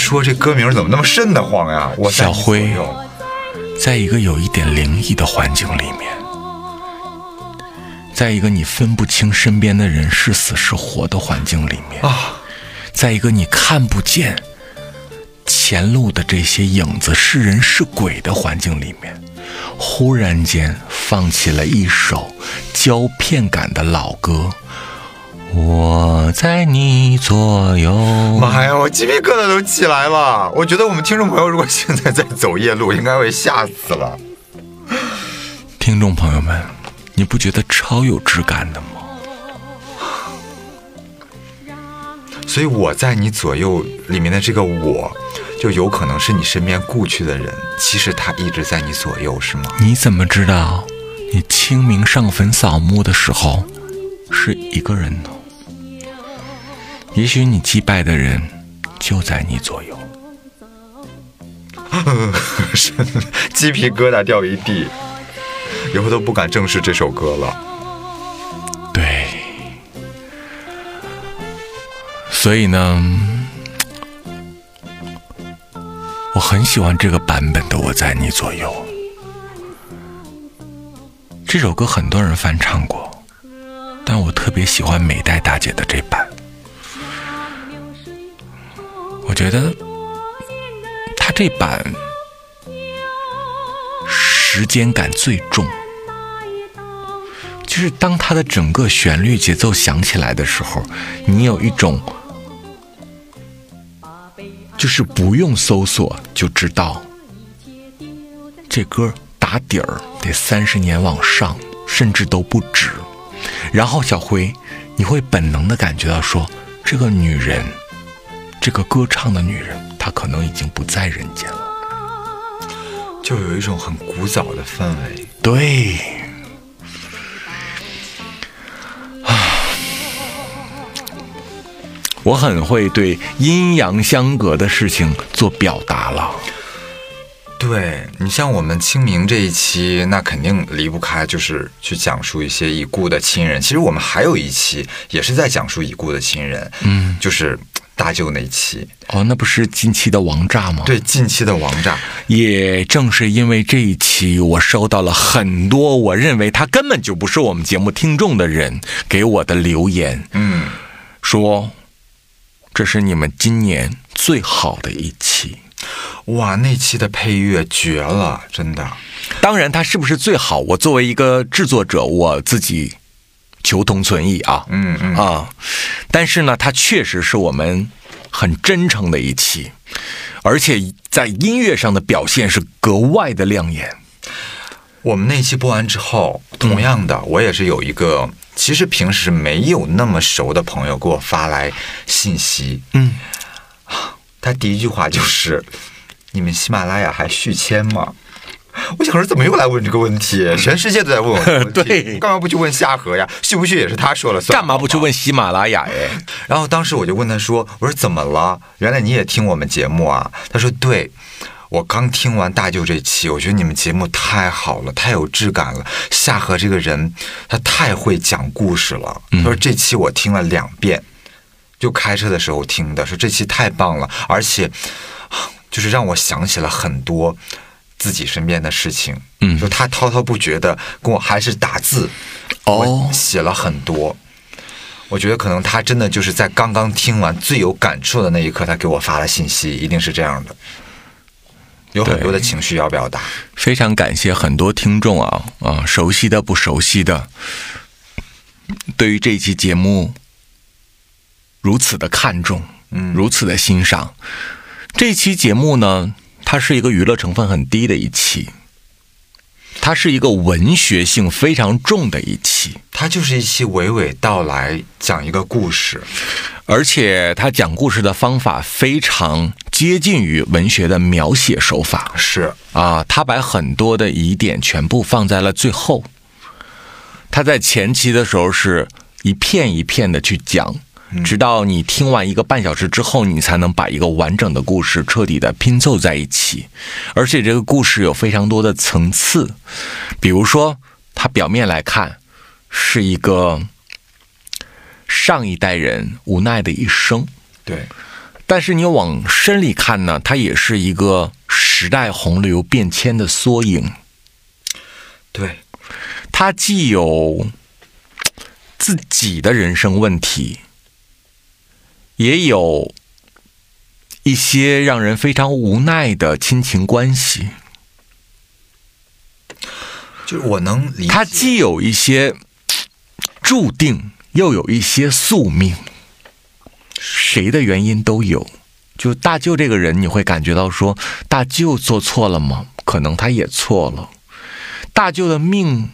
说，这歌名怎么那么瘆得慌呀？小辉在一个有一点灵异的环境里面，在一个你分不清身边的人是死是活的环境里面，啊，在一个你看不见前路的这些影子是人是鬼的环境里面，忽然间放起了一首胶片感的老歌。我在你左右。妈呀，我鸡皮疙瘩都起来了。我觉得我们听众朋友如果现在在走夜路，应该会吓死了。听众朋友们，你不觉得超有质感的吗？所以我在你左右里面的这个我，就有可能是你身边故去的人，其实他一直在你左右，是吗？你怎么知道你清明上坟扫墓的时候是一个人呢？也许你祭拜的人就在你左右。是鸡皮疙瘩掉一地，以后都不敢正视这首歌了。对，所以呢，我很喜欢这个版本的《我在你左右》。这首歌很多人翻唱过，但我特别喜欢美代大姐的这版。我觉得他这版时间感最重，就是当他的整个旋律节奏响起来的时候，你有一种就是不用搜索就知道这歌打底儿得三十年往上，甚至都不止。然后小辉，你会本能的感觉到说，这个女人，这个歌唱的女人，她可能已经不在人间了。就有一种很古早的氛围。对，啊，我很会对阴阳相隔的事情做表达了。对你像我们清明这一期，那肯定离不开就是去讲述一些已故的亲人。其实我们还有一期也是在讲述已故的亲人，嗯，就是大舅那一期。哦，那不是近期的王炸吗？对，近期的王炸。也正是因为这一期，我收到了很多我认为他根本就不是我们节目听众的人给我的留言，嗯，说这是你们今年最好的一期。哇，那期的配乐绝了，真的。当然，它是不是最好？我作为一个制作者，我自己求同存异啊。嗯嗯啊，但是呢，它确实是我们很真诚的一期，而且在音乐上的表现是格外的亮眼。我们那期播完之后，同样的，我也是有一个其实平时没有那么熟的朋友给我发来信息，嗯，他第一句话就是：“你们喜马拉雅还续签吗？”我想说，怎么又来问这个问题？全世界都在问我这个问题，对干嘛不去问夏河呀？续不续也是他说了算，干嘛不去问喜马拉雅？哎，然后当时我就问他说：“我说怎么了？原来你也听我们节目啊？”他说：“对，我刚听完大舅这期，我觉得你们节目太好了，太有质感了。夏荷这个人，他太会讲故事了。他说这期我听了两遍，就开车的时候听的，说这期太棒了，而且 就是让我想起了很多。”自己身边的事情，嗯就他滔滔不绝的跟我还是打字，哦写了很多。我觉得可能他真的就是在刚刚听完最有感触的那一刻，他给我发了信息，一定是这样的，有很多的情绪要表达。非常感谢很多听众啊啊，熟悉的不熟悉的，对于这期节目如此的看重，嗯如此的欣赏。这期节目呢，它是一个娱乐成分很低的一期，它是一个文学性非常重的一期，它就是一期娓娓道来讲一个故事，而且他讲故事的方法非常接近于文学的描写手法。是啊，他把很多的疑点全部放在了最后。他在前期的时候是一片一片的去讲，直到你听完一个半小时之后，你才能把一个完整的故事彻底的拼凑在一起。而且这个故事有非常多的层次，比如说，它表面来看是一个上一代人无奈的一生，对，但是你往深里看呢，它也是一个时代洪流变迁的缩影。对，它既有自己的人生问题，也有一些让人非常无奈的亲情关系。就是我能理解。它既有一些注定，又有一些宿命，谁的原因都有。就大舅这个人，你会感觉到说，大舅做错了吗？可能他也错了。大舅的命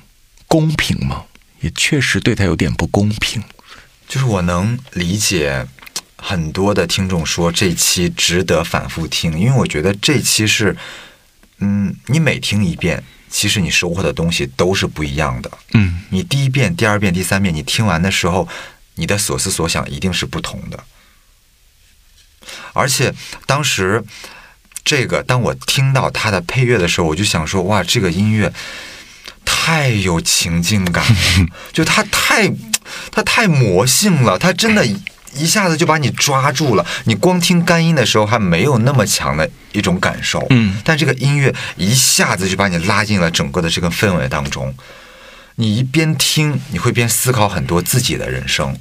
公平吗？也确实对他有点不公平。就是我能理解很多的听众说这期值得反复听，因为我觉得这期是，嗯，你每听一遍，其实你收获的东西都是不一样的。嗯，你第一遍、第二遍、第三遍，你听完的时候，你的所思所想一定是不同的。而且当时这个，当我听到它的配乐的时候，我就想说，哇，这个音乐太有情境感了，就它太它太魔性了，它真的一下子就把你抓住了。你光听干音的时候还没有那么强的一种感受，嗯，但这个音乐一下子就把你拉进了整个的这个氛围当中。你一边听，你会边思考很多自己的人生。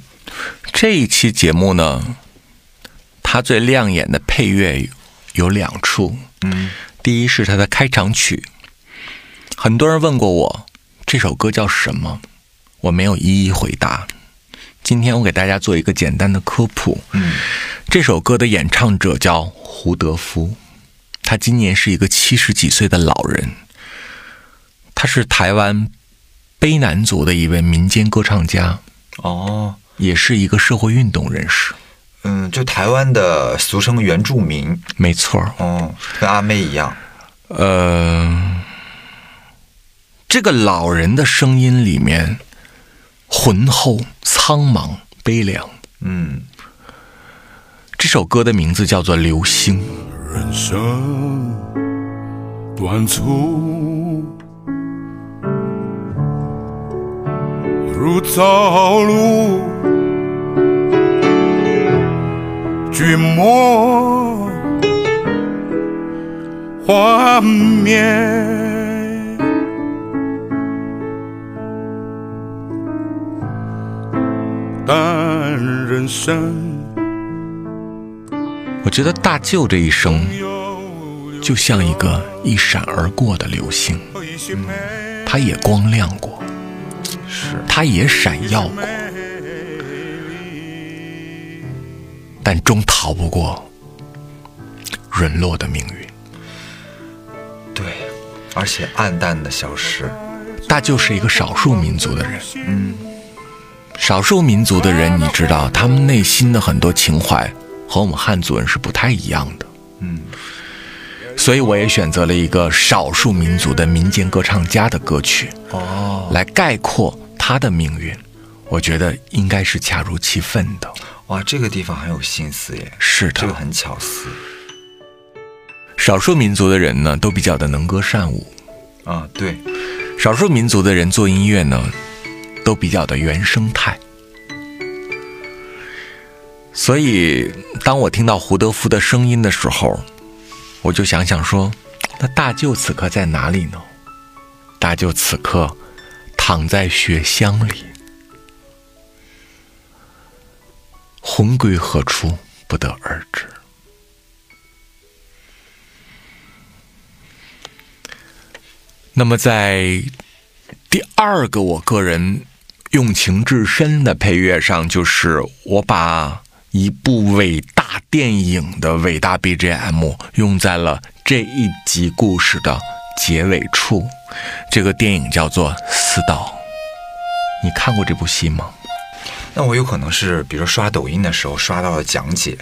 这一期节目呢，它最亮眼的配乐有两处。嗯，第一是它的开场曲，很多人问过我这首歌叫什么，我没有一一回答。今天我给大家做一个简单的科普。嗯，这首歌的演唱者叫胡德夫，他今年是一个七十几岁的老人，他是台湾卑南族的一位民间歌唱家，哦，也是一个社会运动人士。嗯，就台湾的俗称原住民，没错儿，哦，跟阿妹一样。呃，这个老人的声音里面浑厚、苍茫、悲凉。嗯，这首歌的名字叫做《流星》。人生短促，如朝露，君莫幻灭。但人生我觉得大舅这一生就像一个一闪而过的流星，他也光亮过，是，他也闪耀过，但终逃不过陨落的命运。对，而且暗淡的消失。大舅是一个少数民族的人，嗯，少数民族的人，你知道，他们内心的很多情怀和我们汉族人是不太一样的。嗯，所以我也选择了一个少数民族的民间歌唱家的歌曲，哦，来概括他的命运。我觉得应该是恰如其分的。哇，这个地方很有心思耶，是的，这个很巧思。少数民族的人呢，都比较的能歌善舞。啊，对，少数民族的人做音乐呢，都比较的原生态。所以，当我听到胡德夫的声音的时候，我就想想说，那大舅此刻在哪里呢？大舅此刻躺在雪乡里，魂归何处，不得而知。那么，在第二个我个人用情至深的配乐上，就是我把一部伟大电影的伟大 BGM 用在了这一集故事的结尾处。这个电影叫做《四道》，你看过这部戏吗？那我有可能是，比如刷抖音的时候刷到了讲解。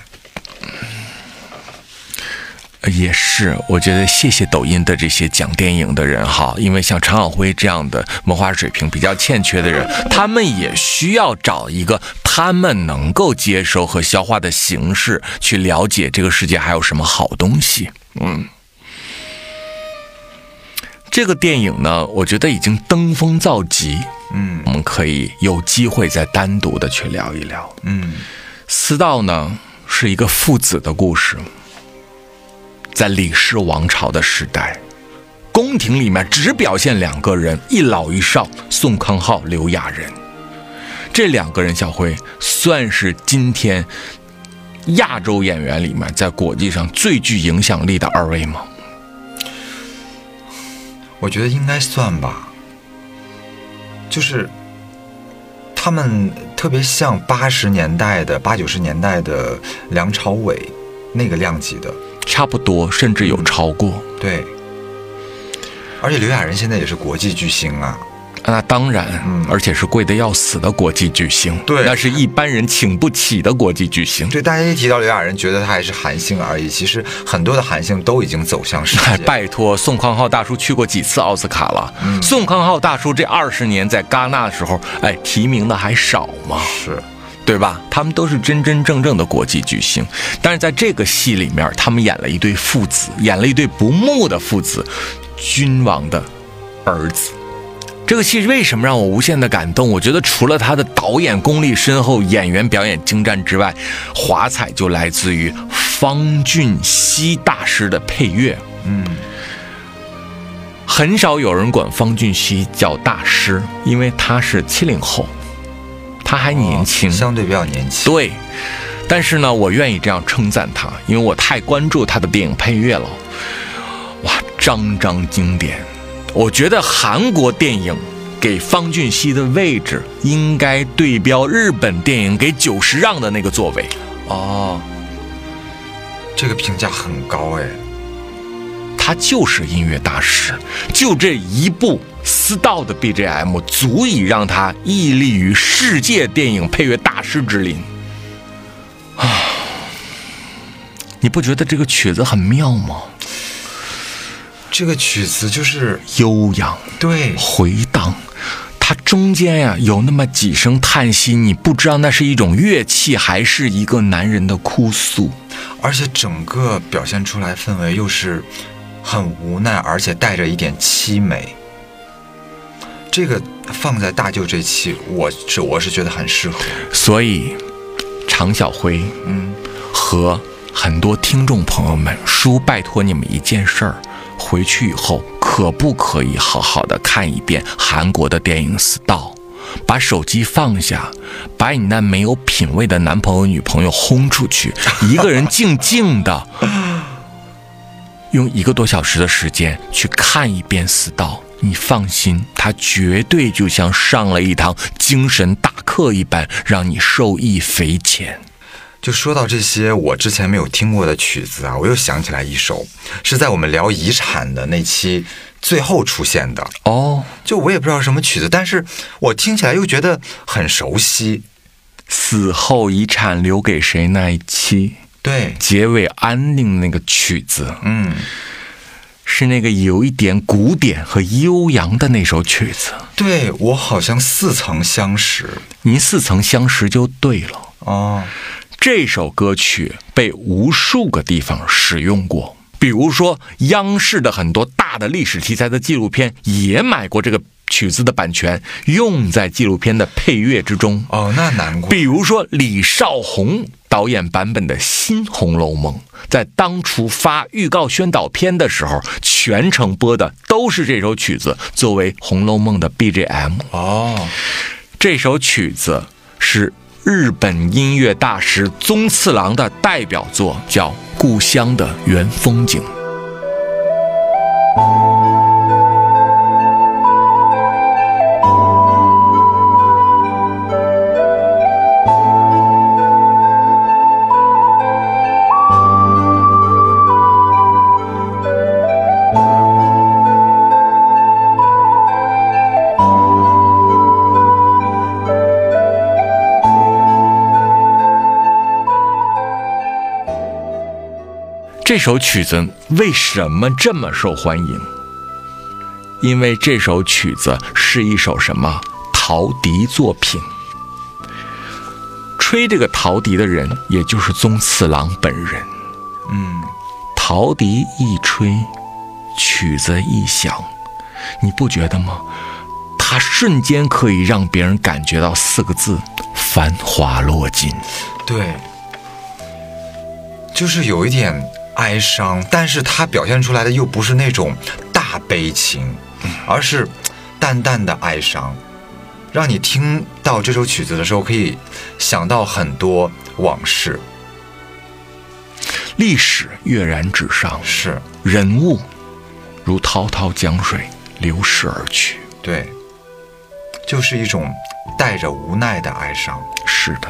也是，我觉得谢谢抖音的这些讲电影的人哈，因为像常晓辉这样的文化水平比较欠缺的人，他们也需要找一个他们能够接受和消化的形式，去了解这个世界还有什么好东西。嗯，这个电影呢，我觉得已经登峰造极。嗯，我们可以有机会再单独的去聊一聊。嗯，私道呢是一个父子的故事。在李氏王朝的时代，宫廷里面只表现两个人，一老一少，宋康昊、刘亚仁。这两个人，小辉算是今天亚洲演员里面在国际上最具影响力的二位吗？我觉得应该算吧。就是他们特别像八十年代的、八九十年代的梁朝伟那个量级的。差不多，甚至有超过。对，而且刘亚仁现在也是国际巨星啊。那当然，嗯，而且是贵的要死的国际巨星。对，那是一般人请不起的国际巨星。对，大家一提到刘亚仁，觉得他还是韩星而已。其实很多的韩星都已经走向世界。拜托，宋康昊大叔去过几次奥斯卡了？嗯、宋康昊大叔这二十年在戛纳的时候，哎，提名的还少吗？是。对吧？他们都是真真正正的国际巨星，但是在这个戏里面，他们演了一对父子，演了一对不睦的父子，君王的儿子，这个戏为什么让我无限的感动？我觉得除了他的导演功力深厚、演员表演精湛之外，华彩就来自于方俊熙大师的配乐。嗯，很少有人管方俊熙叫大师，因为他是七零后，他还年轻，相对比较年轻。对，但是呢，我愿意这样称赞他，因为我太关注他的电影配乐了。哇，张张经典！我觉得韩国电影给方俊熙的位置应该对标日本电影给久石让的那个座位。哦，这个评价很高哎。他就是音乐大师，就这一部《私道》的 BGM 足以让他屹立于世界电影配乐大师之林。啊，你不觉得这个曲子很妙吗？这个曲子就是悠扬，对，回荡。它中间呀有那么几声叹息，你不知道那是一种乐器还是一个男人的哭诉，而且整个表现出来氛围又是。很无奈，而且带着一点凄美。这个放在大舅这期，我是我是觉得很适合。所以，常小辉，嗯，和很多听众朋友们，叔拜托你们一件事儿：回去以后可不可以好好的看一遍韩国的电影《死道》，把手机放下，把你那没有品位的男朋友、女朋友轰出去，一个人静静的。用一个多小时的时间去看一遍《死道》，你放心，它绝对就像上了一堂精神大课一般，让你受益匪浅。就说到这些我之前没有听过的曲子啊，我又想起来一首，是在我们聊遗产的那期最后出现的哦。就我也不知道什么曲子，但是我听起来又觉得很熟悉。死后遗产留给谁那一期？对，结尾安定那个曲子，嗯，是那个有一点古典和悠扬的那首曲子。对我好像似曾相识，您似曾相识就对了哦。这首歌曲被无数个地方使用过，比如说央视的很多大的历史题材的纪录片也买过这个曲子的版权，用在纪录片的配乐之中。哦，那难怪。比如说李少红。导演版本的新《红楼梦》在当初发预告宣导片的时候，全程播的都是这首曲子，作为《红楼梦》的 BGM。哦，这首曲子是日本音乐大师宗次郎的代表作，叫《故乡的原风景》。这首曲子为什么这么受欢迎？因为这首曲子是一首什么陶笛作品？吹这个陶笛的人，也就是宗次郎本人。嗯，陶笛一吹，曲子一响，你不觉得吗？它瞬间可以让别人感觉到四个字：繁华落尽。对，就是有一点。哀伤，但是它表现出来的又不是那种大悲情，而是淡淡的哀伤，让你听到这首曲子的时候，可以想到很多往事。历史跃然纸上，是人物如滔滔江水流逝而去。对，就是一种带着无奈的哀伤。是的，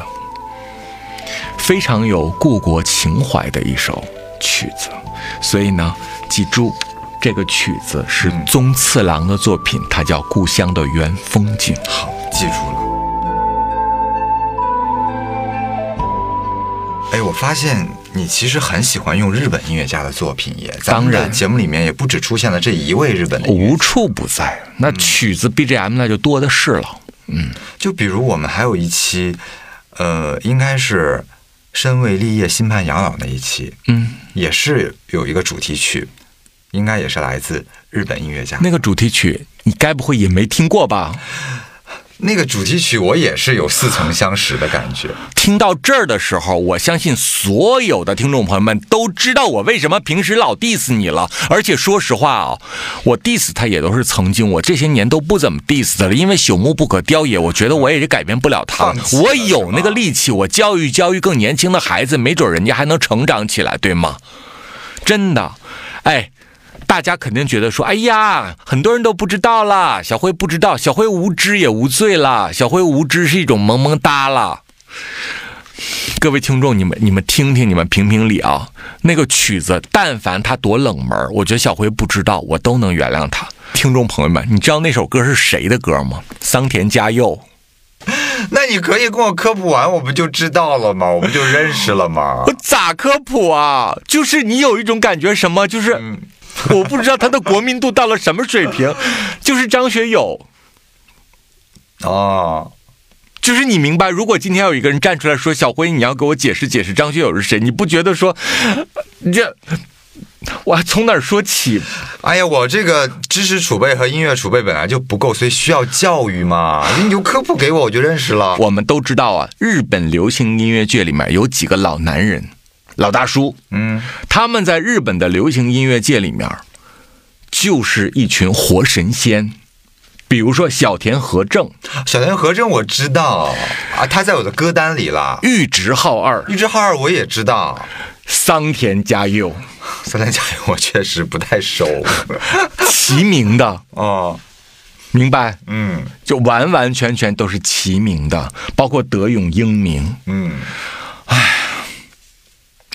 非常有故国情怀的一首。曲子，所以呢，记住，这个曲子是宗次郎的作品，它叫《故乡的原风景》。好，记住了。哎，我发现你其实很喜欢用日本音乐家的作品，也当然节目里面也不止出现了这一位日本的，无处不在。那曲子 BGM 那就多的是了。嗯，就比如我们还有一期，呃，应该是。身为立业，心盼养老那一期，嗯，也是有一个主题曲，应该也是来自日本音乐家。那个主题曲你该不会也没听过吧？那个主题曲我也是有似曾相识的感觉。听到这儿的时候，我相信所有的听众朋友们都知道我为什么平时老 diss 你了。而且说实话啊，我 diss 他也都是曾经，我这些年都不怎么 diss 他了，因为朽木不可雕也，我觉得我也是改变不了他我有那个力气，我教育教育更年轻的孩子，没准人家还能成长起来，对吗？真的，哎。大家肯定觉得说，哎呀，很多人都不知道啦，小辉不知道，小辉无知也无罪啦，小辉无知是一种萌萌哒啦。各位听众，你们你们听听，你们评评理啊！那个曲子，但凡它多冷门，我觉得小辉不知道，我都能原谅他。听众朋友们，你知道那首歌是谁的歌吗？桑田佳佑。那你可以跟我科普完，我不就知道了吗？我不就认识了吗 我？咋科普啊？就是你有一种感觉，什么？就是、我不知道他的国民度到了什么水平，就是张学友。哦，就是你明白，如果今天有一个人站出来说：“小辉，你要给我解释解释张学友是谁？”你不觉得说，这我还从哪儿说起？哎呀，我这个知识储备和音乐储备本来就不够，所以需要教育嘛。你就科普给我，我就认识了。我们都知道啊，日本流行音乐界里面有几个老男人、老大叔，嗯，他们在日本的流行音乐界里面就是一群活神仙。比如说小田和正、小田和正我知道啊，他在我的歌单里了。玉直浩二、玉置浩二我也知道，桑田佳佑，桑田佳佑我确实不太熟。齐名的，哦，明白？嗯。就完完全全都是齐名的，包括德永英明，嗯，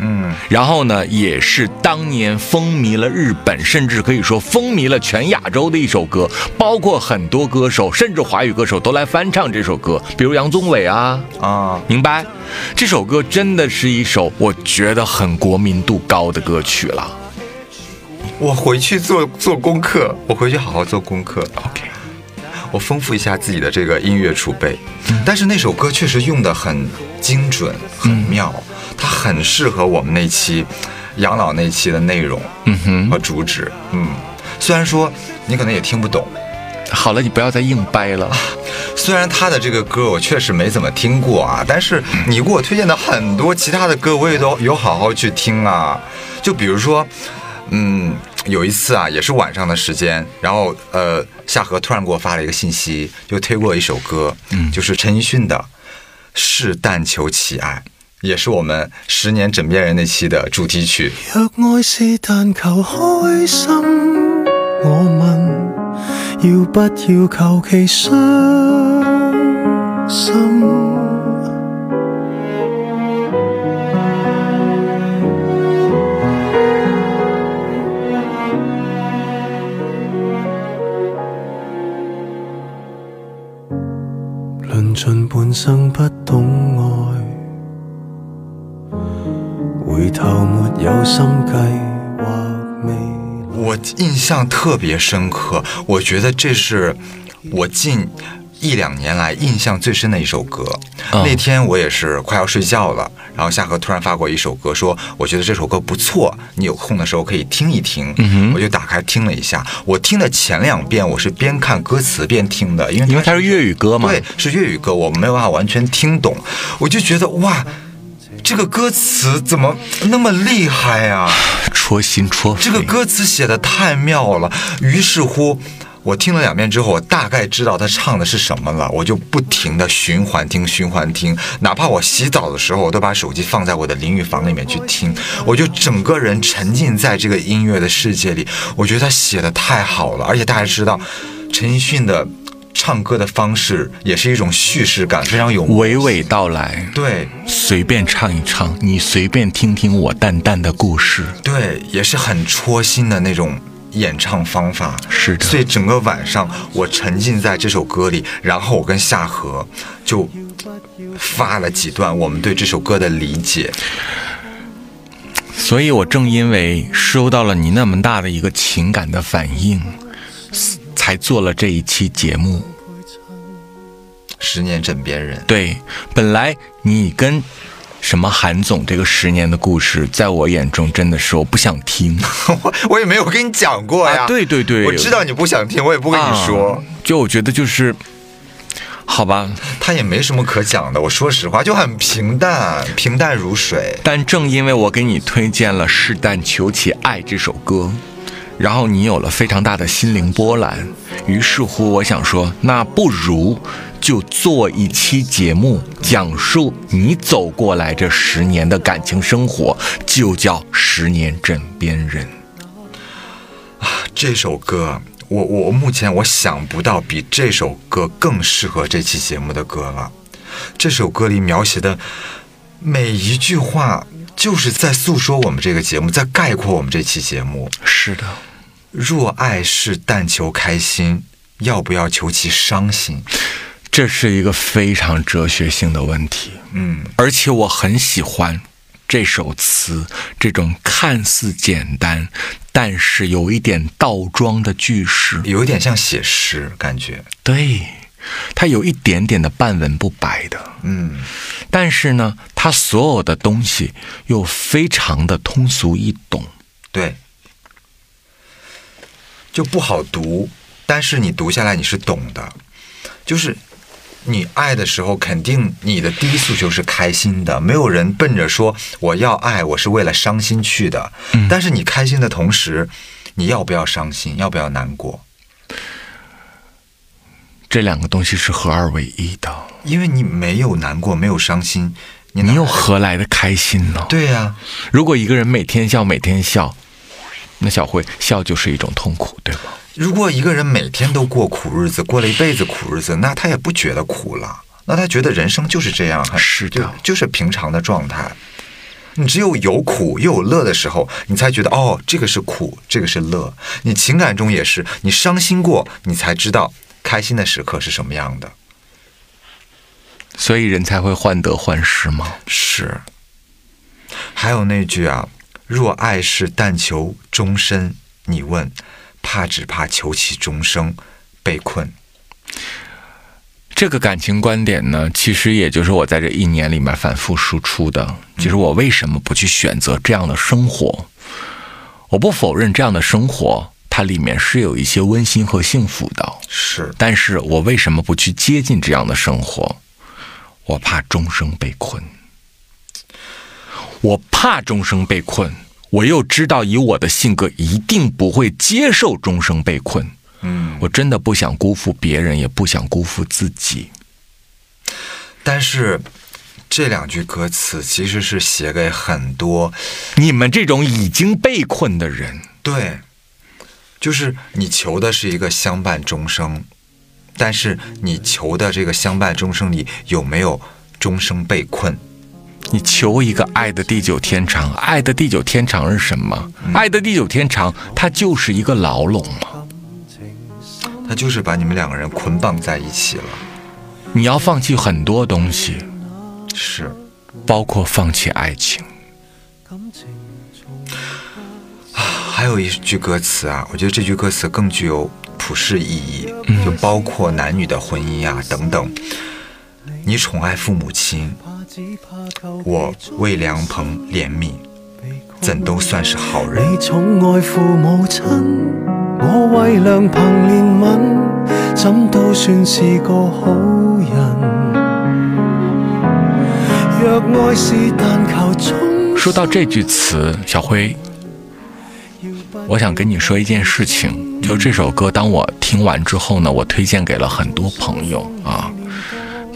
嗯，然后呢，也是当年风靡了日本，甚至可以说风靡了全亚洲的一首歌，包括很多歌手，甚至华语歌手都来翻唱这首歌，比如杨宗纬啊，啊，明白？这首歌真的是一首我觉得很国民度高的歌曲了。我回去做做功课，我回去好好做功课。OK，我丰富一下自己的这个音乐储备。但是那首歌确实用的很精准，很妙，它很适合我们那期养老那期的内容嗯哼，和主旨。嗯，虽然说你可能也听不懂，好了，你不要再硬掰了。虽然他的这个歌我确实没怎么听过啊，但是你给我推荐的很多其他的歌我也都有好好去听啊。就比如说，嗯，有一次啊，也是晚上的时间，然后呃，夏荷突然给我发了一个信息，就推过一首歌，嗯，就是陈奕迅的《是但求其愛》，也是我们十年枕边人那期的主题曲。若爱是但求开心，我问要不要求其伤心？論盡半生不懂愛。回頭沒有心計或未我印象特别深刻，我觉得这是我近一两年来印象最深的一首歌。那天我也是快要睡觉了，然后夏荷突然发过一首歌，说我觉得这首歌不错，你有空的时候可以听一听。我就打开听了一下，我听的前两遍我是边看歌词边听的，因为因为它是粤语歌嘛对，是粤语歌，我没有办法完全听懂，我就觉得哇，这个歌词怎么那么厉害啊？戳心戳肺。这个歌词写的太妙了，于是乎，我听了两遍之后，我大概知道他唱的是什么了，我就不停的循环听，循环听，哪怕我洗澡的时候，我都把手机放在我的淋浴房里面去听，我就整个人沉浸在这个音乐的世界里。我觉得他写的太好了，而且大家知道，陈奕迅的唱歌的方式也是一种叙事感，非常有娓娓道来，对随便唱一唱，你随便听听我淡淡的故事。对，也是很戳心的那种。演唱方法是的，所以整个晚上我沉浸在这首歌里，然后我跟夏荷就发了几段我们对这首歌的理解。所以我正因为收到了你那么大的一个情感的反应，才做了这一期节目。十年枕边人，对，本来你跟。什么韩总这个十年的故事，在我眼中真的是我不想听，我 我也没有跟你讲过呀。对对对，我知道你不想听，我也不跟你说。就我觉得就是，好吧，他也没什么可讲的。我说实话，就很平淡，平淡如水。但正因为我给你推荐了《试但求其爱》这首歌，然后你有了非常大的心灵波澜，于是乎我想说，那不如。就做一期节目，讲述你走过来这十年的感情生活，就叫《十年枕边人》啊！这首歌，我我目前我想不到比这首歌更适合这期节目的歌了。这首歌里描写的每一句话，就是在诉说我们这个节目，在概括我们这期节目。是的，若爱是但求开心，要不要求其伤心？这是一个非常哲学性的问题，嗯，而且我很喜欢这首词，这种看似简单，但是有一点倒装的句式，有一点像写诗感觉。对，它有一点点的半文不白的，嗯，但是呢，它所有的东西又非常的通俗易懂，对，就不好读，但是你读下来你是懂的，就是。你爱的时候，肯定你的第一诉求是开心的。没有人奔着说我要爱，我是为了伤心去的。但是你开心的同时，你要不要伤心？要不要难过？这两个东西是合二为一的。因为你没有难过，没有伤心，你又何来的开心呢？对呀。如果一个人每天笑，每天笑，那小慧笑就是一种痛苦，对吗？如果一个人每天都过苦日子，过了一辈子苦日子，那他也不觉得苦了，那他觉得人生就是这样，是的，就是平常的状态。你只有有苦又有乐的时候，你才觉得哦，这个是苦，这个是乐。你情感中也是，你伤心过，你才知道开心的时刻是什么样的。所以人才会患得患失吗？是。还有那句啊，若爱是但求终身，你问。怕只怕求其终生被困。这个感情观点呢，其实也就是我在这一年里面反复输出的。就是我为什么不去选择这样的生活？我不否认这样的生活，它里面是有一些温馨和幸福的。是，但是我为什么不去接近这样的生活？我怕终生被困。我怕终生被困。我又知道，以我的性格，一定不会接受终生被困。嗯，我真的不想辜负别人，也不想辜负自己。但是，这两句歌词其实是写给很多你们这种已经被困的人。对，就是你求的是一个相伴终生，但是你求的这个相伴终生里有没有终生被困？你求一个爱的地久天长，爱的地久天长是什么？爱的地久天长，它就是一个牢笼嘛。它就是把你们两个人捆绑在一起了。你要放弃很多东西，是，包括放弃爱情。啊，还有一句歌词啊，我觉得这句歌词更具有普世意义，就包括男女的婚姻啊等等。你宠爱父母亲。我为梁鹏怜悯，怎都算是好人。你宠爱父母亲，我为梁鹏怜悯，怎都算是个好人。若爱是但求终。说到这句词，小辉，我想跟你说一件事情，就这首歌，当我听完之后呢，我推荐给了很多朋友啊。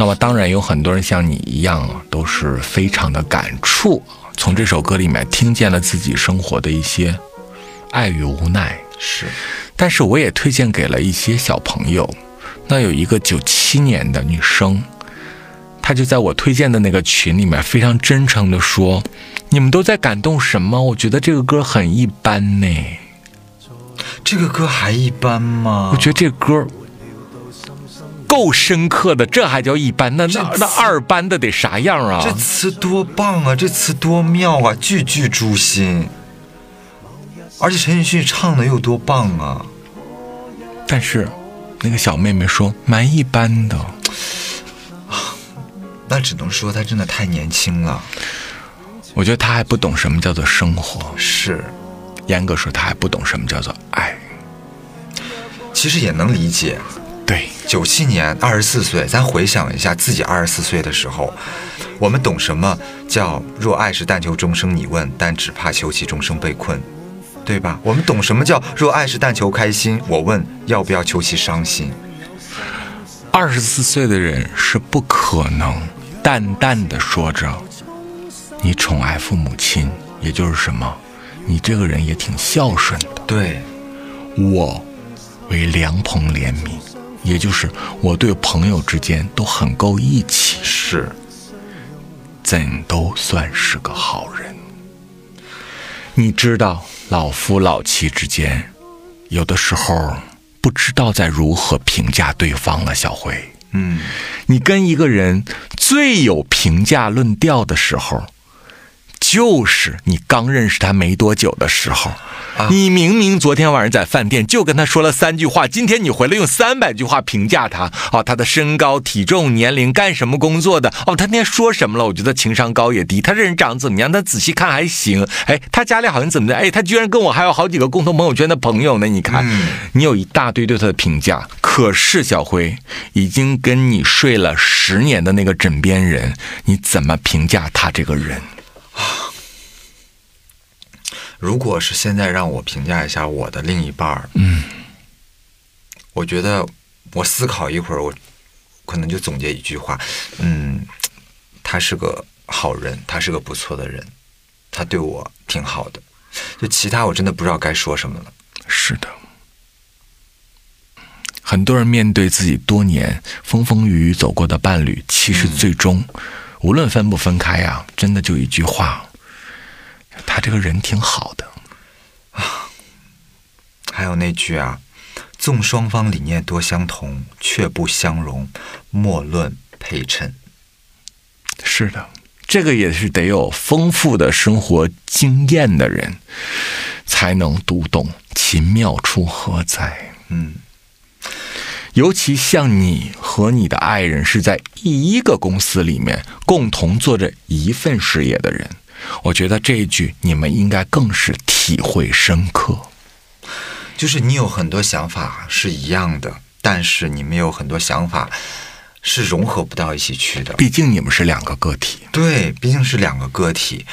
那么当然有很多人像你一样，都是非常的感触，从这首歌里面听见了自己生活的一些爱与无奈。是，但是我也推荐给了一些小朋友。那有一个九七年的女生，她就在我推荐的那个群里面，非常真诚的说：“你们都在感动什么？我觉得这个歌很一般呢。这个歌还一般吗？我觉得这歌够深刻的，这还叫一般？那那那二班的得啥样啊？这词多棒啊！这词多妙啊！句句诛心。而且陈奕迅唱的又多棒啊！但是，那个小妹妹说蛮一般的。那只能说她真的太年轻了。我觉得她还不懂什么叫做生活。是，严格说，她还不懂什么叫做爱。其实也能理解。对，九七年二十四岁，咱回想一下自己二十四岁的时候，我们懂什么叫“若爱是但求终生你问，但只怕求其终生被困”，对吧？我们懂什么叫“若爱是但求开心，我问要不要求其伤心”。二十四岁的人是不可能淡淡的说着你宠爱父母亲，也就是什么，你这个人也挺孝顺的。对，我为良朋怜悯，也就是我对朋友之间都很够义气，是，怎都算是个好人。你知道，老夫老妻之间，有的时候不知道在如何评价对方了。小辉，嗯，你跟一个人最有评价论调的时候，就是你刚认识他没多久的时候。你明明昨天晚上在饭店就跟他说了三句话，今天你回来用三百句话评价他哦，他的身高、体重、年龄、干什么工作的哦，他那天说什么了？我觉得情商高也低，他这人长得怎么样？他仔细看还行，哎，他家里好像怎么的？哎，他居然跟我还有好几个共同朋友圈的朋友呢！你看，你有一大堆对他的评价，可是小辉已经跟你睡了十年的那个枕边人，你怎么评价他这个人？如果是现在让我评价一下我的另一半儿，嗯，我觉得我思考一会儿，我可能就总结一句话，嗯，他是个好人，他是个不错的人，他对我挺好的，就其他我真的不知道该说什么了。是的，很多人面对自己多年风风雨雨走过的伴侣，其实最终、无论分不分开呀、真的就一句话，他这个人挺好的啊。还有那句啊，纵双方理念多相同，却不相容，莫论配衬。是的，这个也是得有丰富的生活经验的人才能读懂其妙处何在。嗯，尤其像你和你的爱人是在一个公司里面共同做着一份事业的人，我觉得这一句你们应该更是体会深刻。就是你有很多想法是一样的，但是你们有很多想法是融合不到一起去的。毕竟你们是两个个体。对，毕竟是两个个体。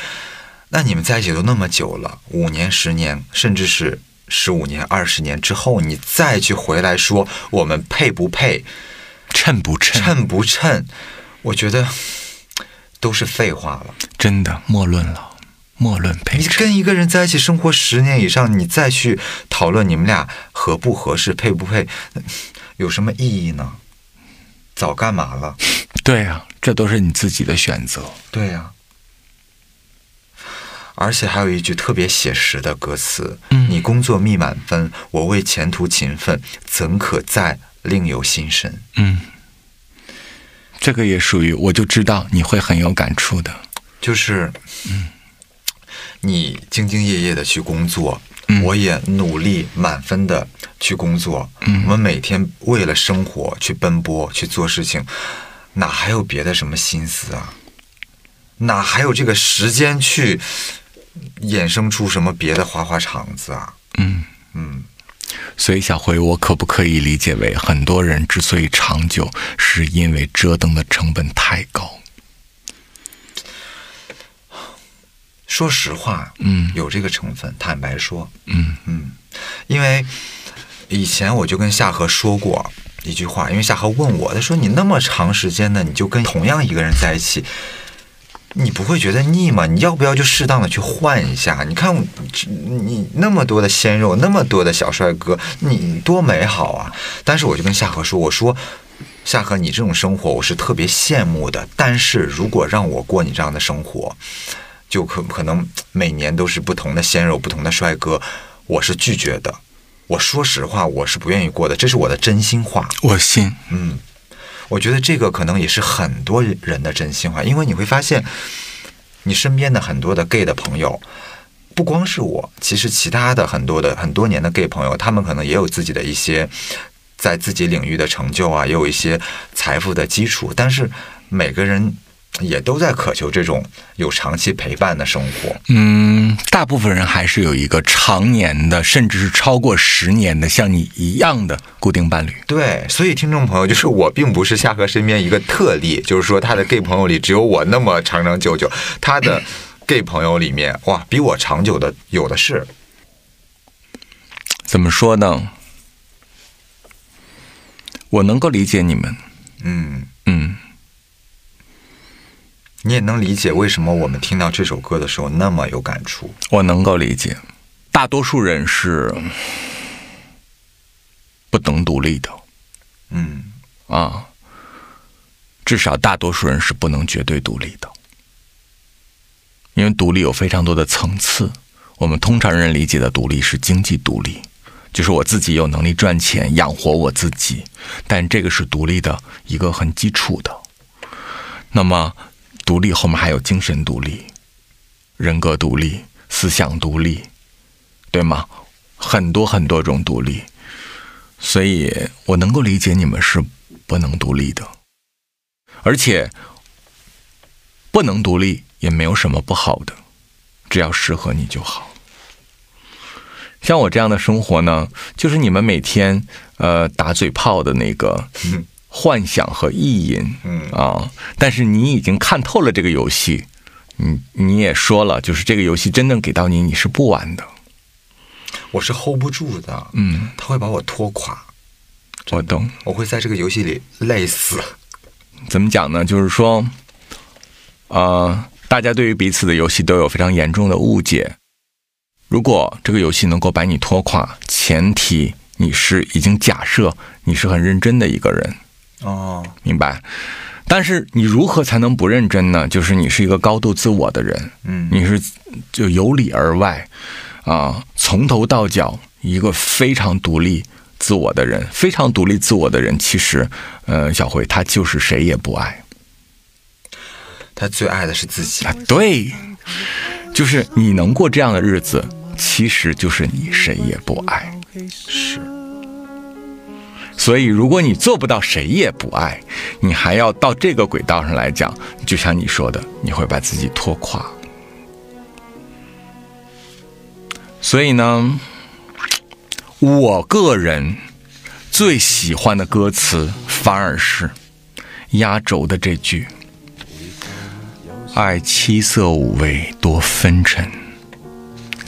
那你们在一起都那么久了，五年、十年，甚至是十五年、二十年之后，你再去回来说我们配不配、衬不衬、衬不衬，我觉得都是废话了。真的莫论了。莫论配你跟一个人在一起生活十年以上，你再去讨论你们俩合不合适、配不配，有什么意义呢？早干嘛了？对呀、这都是你自己的选择。对呀、而且还有一句特别写实的歌词：“你工作密满分，我为前途勤奋，怎可再另有心神嗯，这个也属于，我就知道你会很有感触的。？”就是，嗯你兢兢业业的去工作，我也努力满分的去工作。我们每天为了生活去奔波去做事情，哪还有别的什么心思啊？哪还有这个时间去衍生出什么别的花花肠子啊？嗯嗯，所以小辉，我可不可以理解为，很多人之所以长久，是因为折腾的成本太高？说实话，嗯有这个成分。坦白说，嗯嗯，因为以前我就跟夏荷说过一句话，因为夏荷问我，他说你那么长时间的，你就跟同样一个人在一起，你不会觉得腻吗？你要不要就适当的去换一下？你看你那么多的鲜肉，那么多的小帅哥，你多美好啊！但是我就跟夏荷说，我说。夏荷，你这种生活我是特别羡慕的，但是如果让我过你这样的生活，就可可能每年都是不同的鲜肉、不同的帅哥，我是拒绝的。我说实话，我是不愿意过的，这是我的真心话。我信，嗯，我觉得这个可能也是很多人的真心话，因为你会发现，你身边的很多的 gay 的朋友，不光是我，其实其他的很多的很多年的 gay 朋友，他们可能也有自己的一些在自己领域的成就啊，也有一些财富的基础，但是每个人也都在渴求这种有长期陪伴的生活。嗯，大部分人还是有一个常年的，甚至是超过十年的像你一样的固定伴侣。对，所以听众朋友，就是我并不是夏荷身边一个特例，就是说他的 gay 朋友里只有我那么长长久久，他的 gay 朋友里面，哇，比我长久的有的是。怎么说呢？我能够理解你们，嗯，嗯，你也能理解为什么我们听到这首歌的时候那么有感触。我能够理解，大多数人是不能独立的嗯啊，至少大多数人是不能绝对独立的，因为独立有非常多的层次。我们通常人理解的独立是经济独立，就是我自己有能力赚钱养活我自己，但这个是独立的一个很基础的。那么，独立后面还有精神独立、人格独立、思想独立，对吗？很多很多种独立，所以我能够理解你们是不能独立的，而且不能独立也没有什么不好的，只要适合你就好。像我这样的生活呢，就是你们每天呃打嘴炮的那个幻想和意淫，嗯啊，但是你已经看透了这个游戏，你你也说了，就是这个游戏真正给到你，你是不玩的。我是 hold 不住的，嗯，他会把我拖垮，我懂。我会在这个游戏里累死。怎么讲呢？就是说，呃，大家对于彼此的游戏都有非常严重的误解。如果这个游戏能够把你拖垮，前提你是已经假设你是很认真的一个人，哦，明白？但是你如何才能不认真呢？就是你是一个高度自我的人，嗯你是就由里而外，啊，从头到脚一个非常独立自我的人，非常独立自我的人，其实，呃，小慧他就是谁也不爱。他最爱的是自己。啊，对，就是你能过这样的日子，其实就是你谁也不爱。是，所以，如果你做不到谁也不爱，你还要到这个轨道上来讲，就像你说的，你会把自己拖垮。所以呢，我个人最喜欢的歌词反而是压轴的这句：“爱七色五味多纷尘，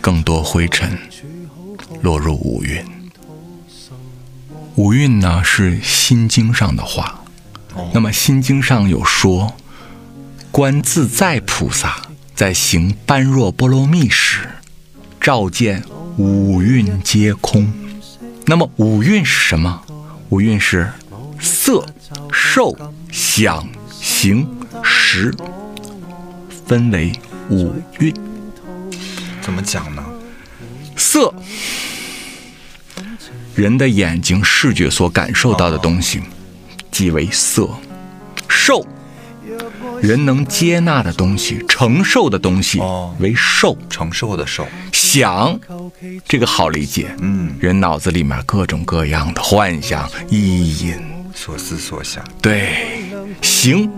更多灰尘落入五云。”五蕴呢是《心经》上的话，那么《心经》上有说，观自在菩萨在行般若波罗蜜时，照见五蕴皆空。那么五蕴是什么？五蕴是色、受、想、行、识，分为五蕴。怎么讲呢？色，人的眼睛视觉所感受到的东西，即为色；受，人能接纳的东西、承受的东西哦为受；承受的受，想，这个好理解，嗯，人脑子里面各种各样的幻想、意淫。所思所想。对，行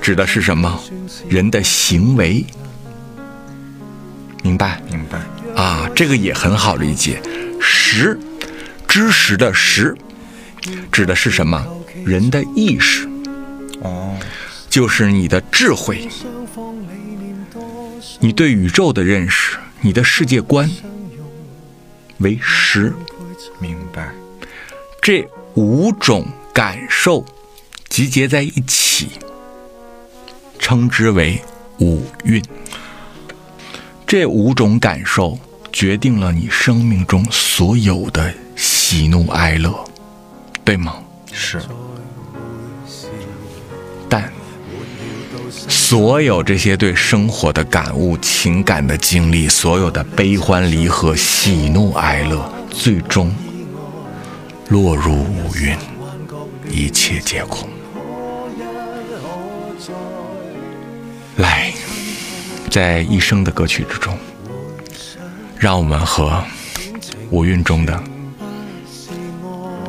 指的是什么？人的行为，明白？明白。啊，这个也很好理解。识，知识的识，指的是什么？人的意识，哦，就是你的智慧。你对宇宙的认识，你的世界观为十。明白。这五种感受集结在一起，称之为五蕴。这五种感受决定了你生命中所有的喜怒哀乐，对吗？是。但所有这些对生活的感悟、情感的经历，所有的悲欢离合、喜怒哀乐，最终落入五蕴，一切皆空。来，在一生的歌曲之中，让我们和五蕴中的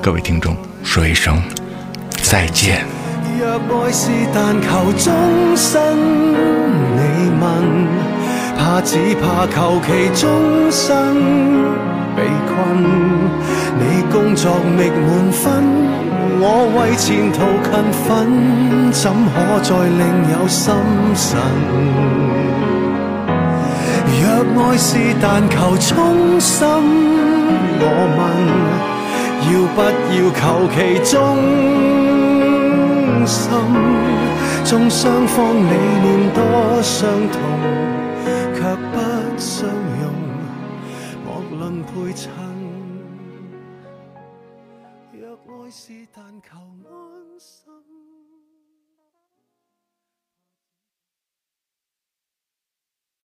各位听众说一声再见。若愛是但求終身，你問，怕只怕求其終生被困。你工作覓滿分，我為前途勤奮，怎可再另有心神？若愛是但求衷心，我問，要不要求其忠？心纵双方理念多相同，却不相